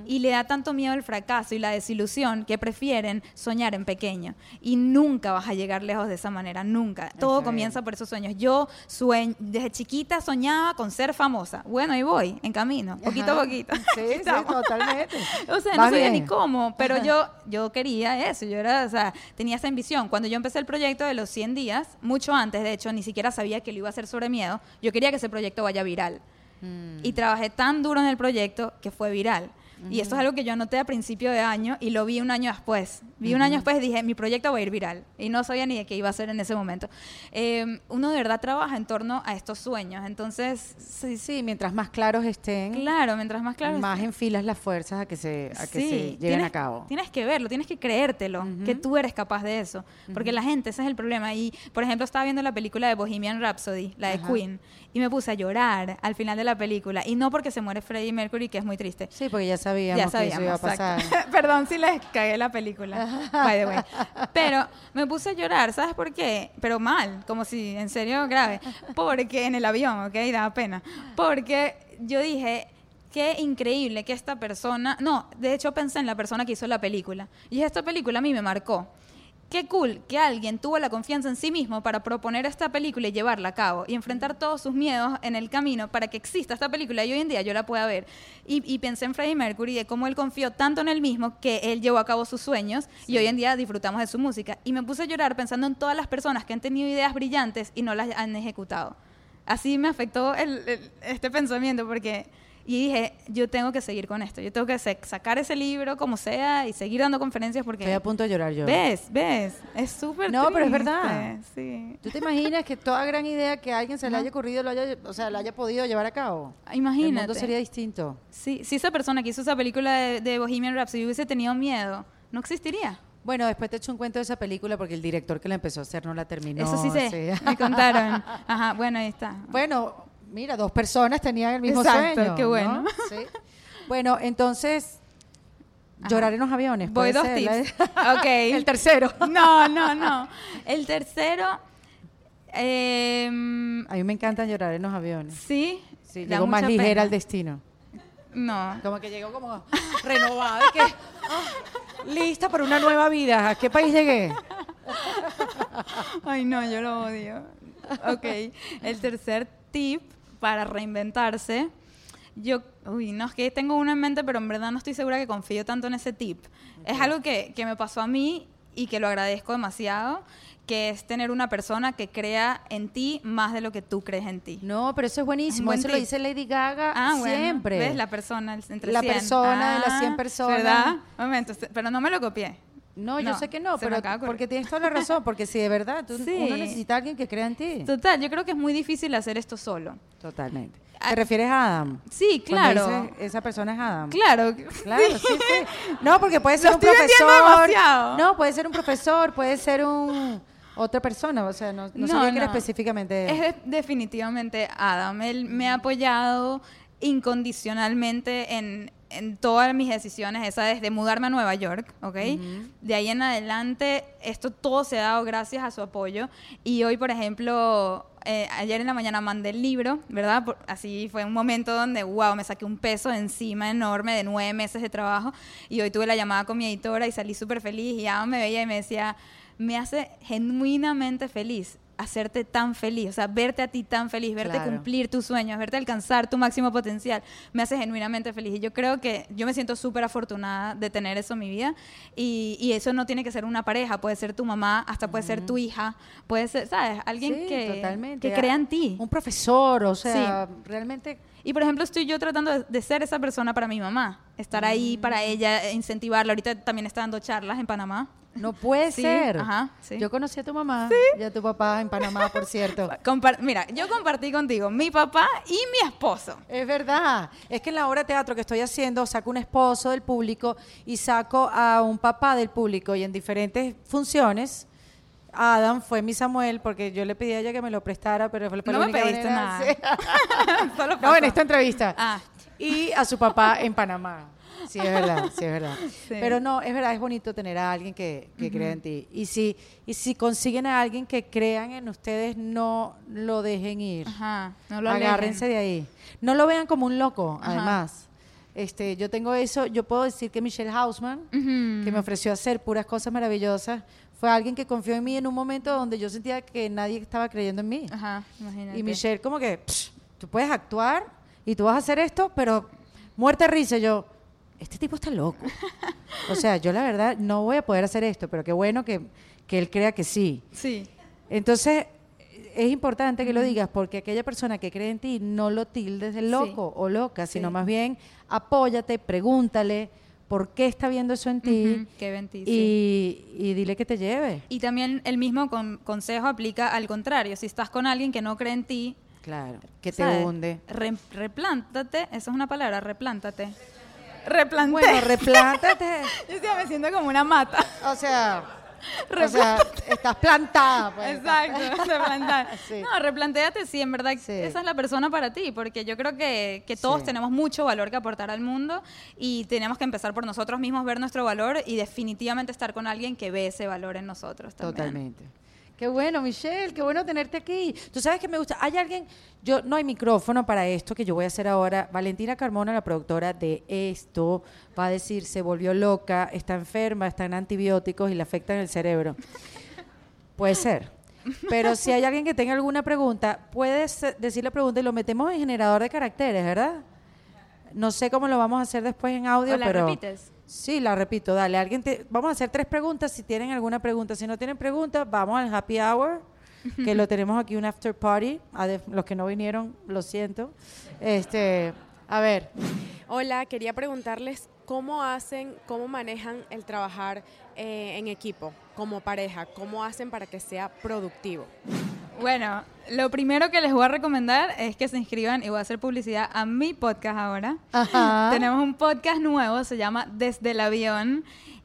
y le da tanto miedo el fracaso y la desilusión que prefieren soñar en pequeño. Y nunca vas a llegar lejos de esa manera, nunca. Todo comienza por esos sueños. Yo sueñ- desde chiquita soñaba con ser famosa. Bueno, ahí voy, en camino, poquito a Ajá. poquito. Sí, sí, totalmente. O sea, no sabía ni cómo, pero yo, yo quería eso, yo era, o sea, tenía esa ambición. Cuando yo empecé el proyecto de los 100 días, mucho antes, de hecho, ni siquiera sabía que lo iba a hacer sobre miedo, yo quería que ese proyecto vaya viral. Mm. Y trabajé tan duro en el proyecto que fue viral. Y esto es algo que yo anoté a principio de año y lo vi un año después. Vi un año después y dije, mi proyecto va a ir viral. Y no sabía ni de qué iba a ser en ese momento. Eh, uno de verdad trabaja en torno a estos sueños. Entonces, Sí, sí, mientras más claros estén, claro, mientras más claro más enfilas las fuerzas a que se, a que se lleven tienes, a cabo. Tienes que verlo, tienes que creértelo, que tú eres capaz de eso. Porque la gente, ese es el problema. Y, por ejemplo, estaba viendo la película de Bohemian Rhapsody, la de. Queen, y me puse a llorar al final de la película. Y no porque se muere Freddie Mercury, que es muy triste. Sí, porque ya sabíamos, Ya que eso iba a sabíamos, pasar. Perdón si les cagué la película, by the way. Pero me puse a llorar, ¿sabes por qué? Pero mal, como si en serio grave. Porque en el avión, ¿ok? Daba pena. Porque yo dije, qué increíble que esta persona, no, de hecho pensé en la persona que hizo la película. Y esta película a mí me marcó. Qué cool que alguien tuvo la confianza en sí mismo para proponer esta película y llevarla a cabo y enfrentar todos sus miedos en el camino para que exista esta película y hoy en día yo la pueda ver. Y, y pensé en Freddie Mercury de cómo él confió tanto en él mismo que él llevó a cabo sus sueños y hoy en día disfrutamos de su música. Y me puse a llorar pensando en todas las personas que han tenido ideas brillantes y no las han ejecutado. Así me afectó el- el- este pensamiento porque... Y dije, yo tengo que seguir con esto, yo tengo que sacar ese libro como sea y seguir dando conferencias porque... Estoy a punto de llorar yo. ¿Ves? ¿Ves? Es súper No, pero es triste, verdad. Sí. ¿Tú te imaginas que toda gran idea que a alguien se le haya ocurrido, lo haya, o sea, la haya podido llevar a cabo? El Imagínate. mundo sería distinto. Sí, si esa persona que hizo esa película de, de Bohemian Rhapsody hubiese tenido miedo, no existiría. Bueno, después te echo un cuento de esa película porque el director que la empezó a hacer no la terminó. Eso sí sé, así. me contaron. Ajá, bueno, ahí está. Bueno, mira, dos personas tenían el mismo Exacto, sueño. qué ¿no? bueno. Sí. Bueno, entonces, llorar en los aviones. Voy dos ser, la- tips. ok. el tercero. No, no, no. El tercero, em, A mí me encantan llorar en los aviones. sí. Sí, da llego más ligera pena. al destino. No. Como que llego como renovada, que, ah, lista para una nueva vida. ¿A qué país llegué? Ay, no, yo lo odio. Ok, el tercer tip para reinventarse. Yo, uy, no, es que tengo uno en mente, pero en verdad no estoy segura que confío tanto en ese tip. Es algo que, que me pasó a mí y que lo agradezco demasiado, que es tener una persona que crea en ti más de lo que tú crees en ti. No, pero eso es buenísimo. buen Eso lo tip. dice Lady Gaga Ah, bueno. siempre. ¿Ves? La persona entre La 100. persona de las 100 Ah, personas. ¿Verdad? Momento, se- pero no me lo copié. No, yo No, sé que no, pero porque tienes toda la razón, porque si de verdad tú, Sí. uno necesita a alguien que crea en ti. Total, yo creo que es muy difícil hacer esto solo. Totalmente. Ah, ¿Te refieres a Adam? Sí, Cuando claro. dices, esa persona es Adam. Claro. Claro, sí, sí. No, porque puede ser Lo un profesor. No, puede ser un profesor, puede ser un otra persona, o sea, no, no, sabía que era específicamente. Es de- definitivamente Adam. Él me ha apoyado incondicionalmente en, en todas mis decisiones, esa desde mudarme a Nueva York, ¿ok? De ahí en adelante, esto todo se ha dado gracias a su apoyo. Y hoy, por ejemplo, eh, ayer en la mañana mandé el libro, ¿verdad? Por- así fue un momento donde, wow, me saqué un peso encima enorme de nueve meses de trabajo. Y hoy tuve la llamada con mi editora y salí súper feliz. Y Adam me veía y me decía, me hace genuinamente feliz hacerte tan feliz, o sea, verte a ti tan feliz, verte Claro. cumplir tus sueños, verte alcanzar tu máximo potencial, me hace genuinamente feliz. Y yo creo que yo me siento súper afortunada de tener eso en mi vida. Y, y eso no tiene que ser una pareja, puede ser tu mamá, hasta puede ser tu hija, puede ser, ¿sabes? Alguien Sí, que, totalmente. que crea en ti. Un profesor, o sea, realmente. Y por ejemplo, estoy yo tratando de, de ser esa persona para mi mamá, estar ahí para ella, incentivarla. Ahorita también está dando charlas en Panamá. No puede Sí, ser. ajá, sí. Yo conocí a tu mamá y a tu papá en Panamá, por cierto. Compar- Mira, yo compartí contigo mi papá y mi esposo. Es verdad. Es que en la obra de teatro que estoy haciendo saco un esposo del público y saco a un papá del público y en diferentes funciones. Adam fue mi Samuel porque yo le pedí a ella que me lo prestara, pero fue No me pediste manera- nada. Solo No, en esta entrevista. Ah. Y a su papá en Panamá. Sí, es verdad, sí, es verdad. Sí. Pero no, es verdad, es bonito tener a alguien que, que crea en ti. Y si, y si consiguen a alguien que crean en ustedes, no lo dejen ir. Ajá, no lo Agárrense alejen. de ahí. No lo vean como un loco, Ajá. además. Este, yo tengo eso, yo puedo decir que Michelle Hausman, que me ofreció hacer puras cosas maravillosas, fue alguien que confió en mí en un momento donde yo sentía que nadie estaba creyendo en mí. Ajá, imagínate. Y Michelle como que, "Psh, tú puedes actuar y tú vas a hacer esto, pero muerte risa. Yo, este tipo está loco. o sea, yo la verdad no voy a poder hacer esto, pero qué bueno que, que él crea que sí. Sí. Entonces, es importante que lo digas porque aquella persona que cree en ti no lo tildes de Sí. loco o loca, sino Sí. más bien apóyate, pregúntale por qué está viendo eso en ti qué ven ti, sí. y, dile que te lleve. Y también el mismo con- consejo aplica al contrario. Si estás con alguien que no cree en ti, Claro, que te ¿sabes? hunde. Re- replántate, eso es una palabra, replántate. Replanté. Bueno, replántate. Yo sí me siento como una mata. O sea, o sea, estás plantada. pues. Exacto, replantar. Sí. No, replantéate si en verdad Sí. esa es la persona para ti, porque yo creo que, que todos Sí. tenemos mucho valor que aportar al mundo y tenemos que empezar por nosotros mismos, ver nuestro valor y definitivamente estar con alguien que ve ese valor en nosotros también. Totalmente. Qué bueno, Michelle, qué bueno tenerte aquí. Tú sabes que me gusta. Hay alguien, yo no hay micrófono para esto que yo voy a hacer ahora. Valentina Carmona, la productora de esto, va a decir se volvió loca, está enferma, está en antibióticos y le afectan el cerebro. Puede ser. Pero si hay alguien que tenga alguna pregunta, puedes decir la pregunta y lo metemos en generador de caracteres, ¿verdad? No sé cómo lo vamos a hacer después en audio, ¿O la pero repites? Sí, la repito, dale. Alguien te- vamos a hacer tres preguntas si tienen alguna pregunta. Si no tienen preguntas, vamos al happy hour, que lo tenemos aquí un after party. A de- los que no vinieron, lo siento. Este, a ver, Hola, quería preguntarles cómo hacen, cómo manejan el trabajar eh, en equipo, como pareja, cómo hacen para que sea productivo. Bueno, lo primero que les voy a recomendar es que se inscriban y voy a hacer publicidad a mi podcast ahora. Ajá. Tenemos un podcast nuevo, se llama Desde el Avión.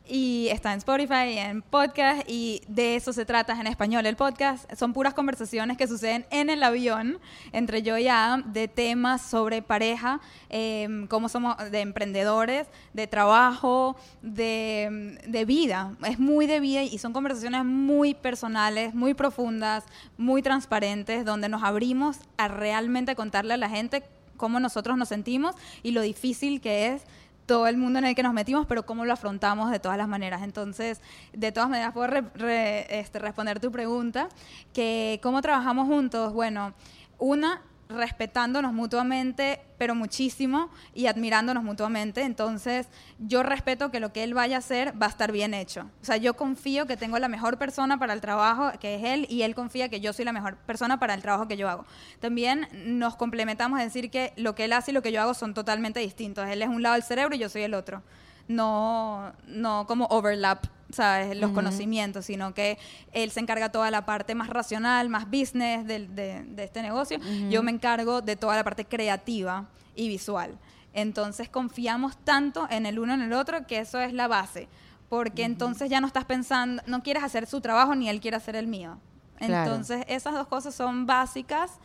Y está en Spotify, en podcast, y de eso se trata en español el podcast. Son puras conversaciones que suceden en el avión entre yo y Adam de temas sobre pareja, eh, cómo somos de emprendedores, de trabajo, de, de vida. Es muy de vida y son conversaciones muy personales, muy profundas, muy transparentes, donde nos abrimos a realmente contarle a la gente cómo nosotros nos sentimos y lo difícil que es todo el mundo en el que nos metimos, pero cómo lo afrontamos de todas las maneras. Entonces, de todas maneras, puedo re- este, responder tu pregunta, que cómo trabajamos juntos. Bueno, una, respetándonos mutuamente, pero muchísimo, y admirándonos mutuamente. Entonces, yo respeto que lo que él vaya a hacer va a estar bien hecho. O sea, yo confío que tengo la mejor persona para el trabajo, que es él, y él confía que yo soy la mejor persona para el trabajo que yo hago. También nos complementamos, es decir, que lo que él hace y lo que yo hago son totalmente distintos. Él es un lado del cerebro y yo soy el otro. No, no como overlap, ¿sabes? Los conocimientos, sino que él se encarga toda la parte más racional, más business del- de, de este negocio. Yo me encargo de toda la parte creativa y visual. Entonces confiamos tanto en el uno en el otro que eso es la base. Porque entonces ya no estás pensando, no quieres hacer su trabajo ni él quiere hacer el mío. Claro. Entonces esas dos cosas son básicas.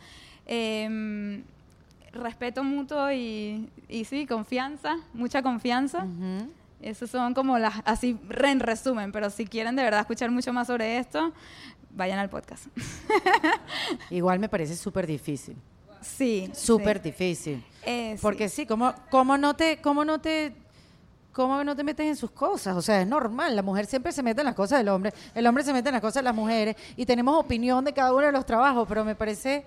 Em, respeto mutuo y, y sí, confianza, mucha confianza. Ujú. Esas son como las, así re- en resumen, pero si quieren de verdad escuchar mucho más sobre esto, vayan al podcast. Igual me parece súper difícil. sí. Súper sí. difícil. Eh, sí. Porque sí, ¿cómo, cómo no te, cómo no te, cómo no te metes en sus cosas? O sea, es normal. La mujer siempre se mete en las cosas del hombre, el hombre se mete en las cosas de las mujeres y tenemos opinión de cada uno de los trabajos, pero me parece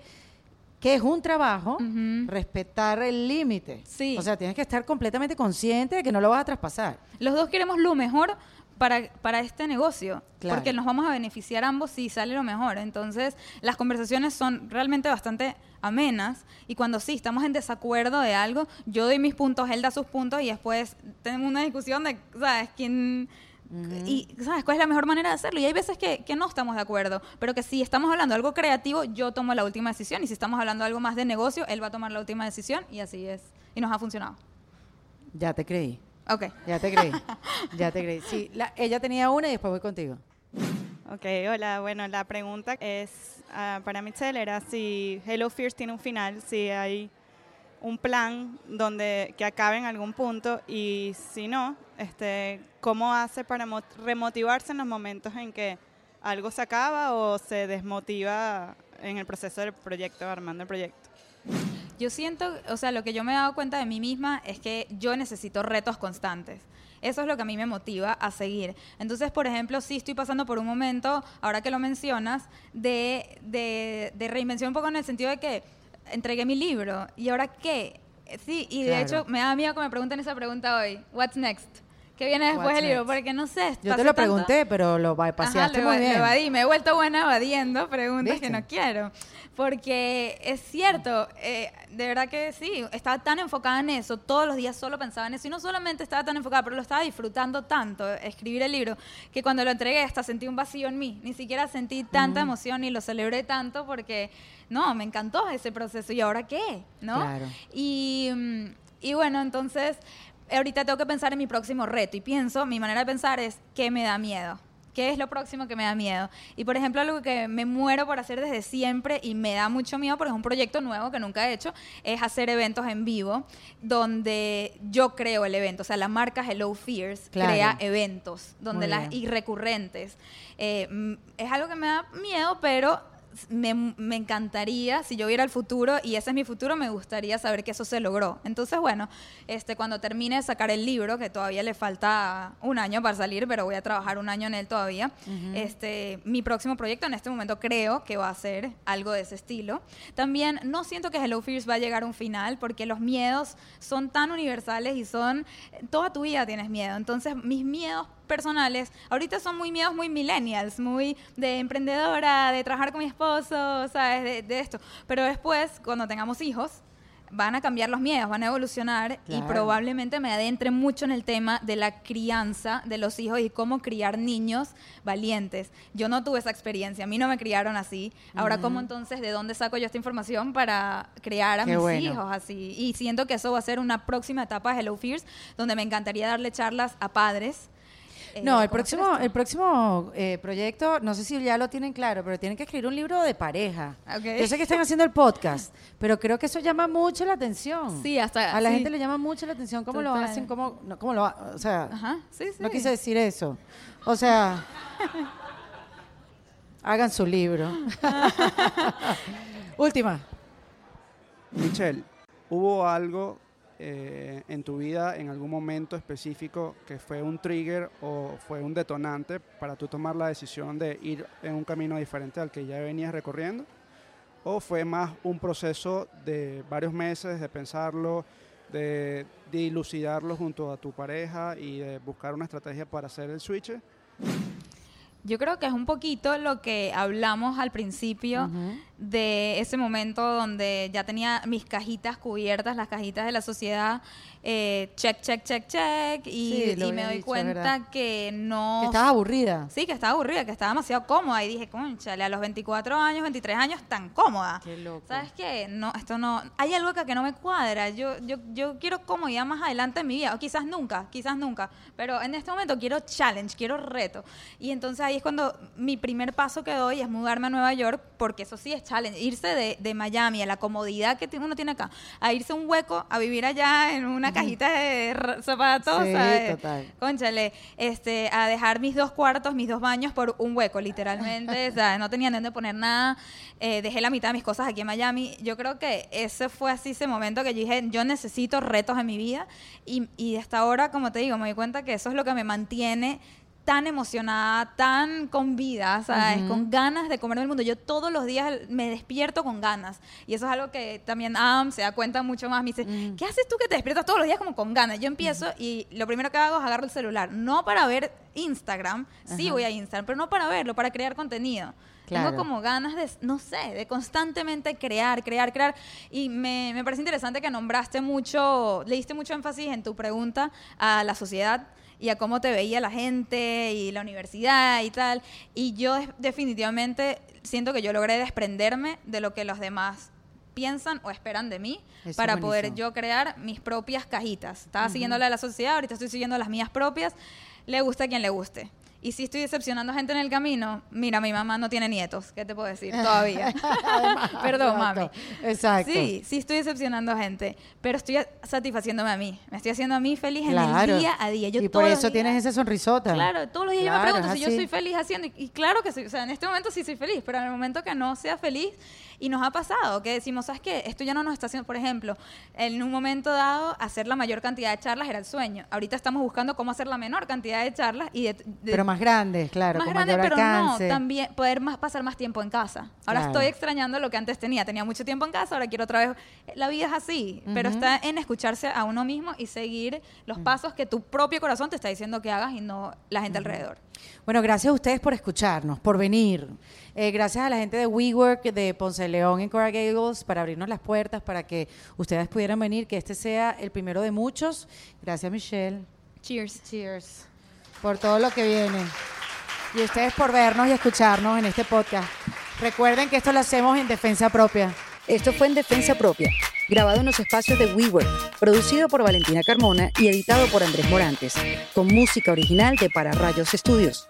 que es un trabajo respetar el límite. Sí. O sea, tienes que estar completamente consciente de que no lo vas a traspasar. Los dos queremos lo mejor para, para este negocio, Claro. porque nos vamos a beneficiar ambos si sale lo mejor. Entonces, las conversaciones son realmente bastante amenas y cuando sí estamos en desacuerdo de algo, yo doy mis puntos, él da sus puntos y después tenemos una discusión de, ¿sabes? ¿Quién... Y, ¿sabes cuál es la mejor manera de hacerlo? Y hay veces que, que no estamos de acuerdo, pero que si estamos hablando de algo creativo, yo tomo la última decisión. Y si estamos hablando de algo más de negocio, él va a tomar la última decisión y así es. Y nos ha funcionado. Ya te creí. Ok. Ya te creí. ya te creí. Sí, la- ella tenía una y después voy contigo. Ok, hola. Bueno, la pregunta es ah, para Michelle era si Hello Fears tiene un final, si hay un plan donde que acabe en algún punto y si no, este, ¿cómo hace para mo- remotivarse en los momentos en que algo se acaba o se desmotiva en el proceso del proyecto, armando el proyecto? Yo siento, o sea, lo que yo me he dado cuenta de mí misma es que yo necesito retos constantes. Eso es lo que a mí me motiva a seguir. Entonces, por ejemplo, sí estoy pasando por un momento, ahora que lo mencionas, de, de, de reinvención un poco en el sentido de que entregué mi libro y ahora qué. Sí, y de Claro. hecho me da miedo que me pregunten esa pregunta hoy. What's next? ¿Qué viene después What's del libro? Porque no sé. Yo te lo tanto- pregunté, pero lo lo muy bien. lo evadí, me he vuelto buena evadiendo preguntas ¿Viste? que no quiero. Porque es cierto, eh, de verdad que sí, estaba tan enfocada en eso, todos los días solo pensaba en eso, y no solamente estaba tan enfocada, pero lo estaba disfrutando tanto, escribir el libro, que cuando lo entregué hasta sentí un vacío en mí, ni siquiera sentí tanta emoción y lo celebré tanto porque, no, me encantó ese proceso, ¿y ahora qué? ¿No? Claro. Y, mm, y bueno, entonces, ahorita tengo que pensar en mi próximo reto y pienso, mi manera de pensar es, ¿qué me da miedo? ¿Qué es lo próximo que me da miedo? Y por ejemplo, algo que me muero por hacer desde siempre y me da mucho miedo, porque es un proyecto nuevo que nunca he hecho, es hacer eventos en vivo donde yo creo el evento. O sea, la marca Hello Fears Claro. crea eventos donde las y recurrentes. Eh, es algo que me da miedo, pero me, me encantaría, si yo viera el futuro y ese es mi futuro, me gustaría saber que eso se logró. Entonces, bueno, este, cuando termine de sacar el libro, que todavía le falta un año para salir, pero voy a trabajar un año en él todavía, este, mi próximo proyecto en este momento creo que va a ser algo de ese estilo. También no siento que Hello Fears va a llegar a un final, porque los miedos son tan universales y son, toda tu vida tienes miedo. Entonces, mis miedos personales, ahorita son muy miedos muy millennials, muy de emprendedora, de trabajar con mi esposo, ¿sabes? De, de esto. Pero después, cuando tengamos hijos, van a cambiar los miedos, van a evolucionar y Claro. probablemente me adentre mucho en el tema de la crianza de los hijos y cómo criar niños valientes. Yo no tuve esa experiencia, a mí no me criaron así. Ahora, ¿cómo entonces, de dónde saco yo esta información para criar a Qué mis bueno. hijos así? Y siento que eso va a ser una próxima etapa de Hello Fears, donde me encantaría darle charlas a padres eh, No, el próximo, el próximo eh, proyecto, no sé si ya lo tienen claro, pero tienen que escribir un libro de pareja. Yo sé que están haciendo el podcast, pero creo que eso llama mucho la atención. Sí, hasta- A la sí. gente le llama mucho la atención cómo lo hacen, cómo, no, cómo lo, o sea, Ajá, sí, sí. no quise decir eso. O sea, hagan su libro. Última. Michelle, ¿hubo algo eh, en tu vida en algún momento específico que fue un trigger o fue un detonante para tú tomar la decisión de ir en un camino diferente al que ya venías recorriendo? ¿O fue más un proceso de varios meses de pensarlo, de dilucidarlo junto a tu pareja y de buscar una estrategia para hacer el switch? Yo creo que es un poquito lo que hablamos al principio de ese momento donde ya tenía mis cajitas cubiertas, las cajitas de la sociedad, eh, check, check, check, check, y, Sí, lo y me doy dicho, es verdad. cuenta que no... Que estabas aburrida. Sí, que estaba aburrida, que estaba demasiado cómoda. Y dije, conchale, a los 24 años, 23 años, tan cómoda. Qué loco. ¿Sabes qué? No, esto no... Hay algo acá que no me cuadra. Yo, yo, yo quiero comodidad más adelante en mi vida. O quizás nunca, quizás nunca. Pero en este momento quiero challenge, quiero reto. Y entonces ahí es cuando mi primer paso que doy es mudarme a Nueva York, porque eso sí es challenge. Irse de, de Miami a la comodidad que uno tiene acá, a irse un hueco, a vivir allá en una cajita de zapatos. Sí, ¿sabes? total. Conchale, este, a dejar mis dos cuartos, mis dos baños por un hueco, literalmente. o sea, no tenía dónde poner nada. Eh, dejé la mitad de mis cosas aquí en Miami. Yo creo que ese fue así ese momento que yo dije, yo necesito retos en mi vida. Y, y hasta ahora, como te digo, me di cuenta que eso es lo que me mantiene tan emocionada, tan con vida, ¿sabes? Con ganas de comerme el mundo. Yo todos los días me despierto con ganas. Y eso es algo que también Adam se da cuenta mucho más. Me dice, ¿qué haces tú que te despiertas todos los días como con ganas? Yo empiezo y lo primero que hago es agarro el celular. No para ver Instagram, sí voy a Instagram, pero no para verlo, para crear contenido. Claro. Tengo como ganas de, no sé, de constantemente crear, crear, crear. Y me, me parece interesante que nombraste mucho, le diste mucho énfasis en tu pregunta a la sociedad y a cómo te veía la gente y la universidad y tal. Y yo definitivamente siento que yo logré desprenderme de lo que los demás piensan o esperan de mí Eso para poder yo crear mis propias cajitas. Estaba siguiendo la de la sociedad, ahorita estoy siguiendo las mías propias. Le gusta a quien le guste. Y si estoy decepcionando a gente en el camino, mira, mi mamá no tiene nietos, ¿qué te puedo decir? Todavía. Perdón, mami. Exacto. Sí, sí estoy decepcionando a gente, pero estoy satisfaciéndome a mí. Me estoy haciendo a mí feliz en Claro. el día a día. Yo y por eso tienes días- esa sonrisota. Claro, todos los días yo me Claro, pregunto si yo soy feliz haciendo. Y, y claro que soy. O sea, en este momento sí soy feliz, pero en el momento que no sea feliz, y nos ha pasado que decimos, ¿sabes qué? Esto ya no nos está haciendo. Por ejemplo, en un momento dado, hacer la mayor cantidad de charlas era el sueño. Ahorita estamos buscando cómo hacer la menor cantidad de charlas y de. de- Pero más grandes, claro, más con grande, mayor pero alcance. no, también poder más, pasar más tiempo en casa. Ahora Claro. estoy extrañando lo que antes tenía. Tenía mucho tiempo en casa, ahora quiero otra vez. La vida es así, pero está en escucharse a uno mismo y seguir los pasos que tu propio corazón te está diciendo que hagas y no la gente alrededor. Bueno, gracias a ustedes por escucharnos, por venir. Eh, gracias a la gente de WeWork, de Ponce León en Coral Gables, para abrirnos las puertas, para que ustedes pudieran venir, que este sea el primero de muchos. Gracias, Michelle. Cheers. Cheers. Por todo lo que viene. Y ustedes por vernos y escucharnos en este podcast. Recuerden que esto lo hacemos en defensa propia. Esto fue en Defensa Propia, grabado en los espacios de WeWork, producido por Valentina Carmona y editado por Andrés Morantes, con música original de Para Rayos Estudios.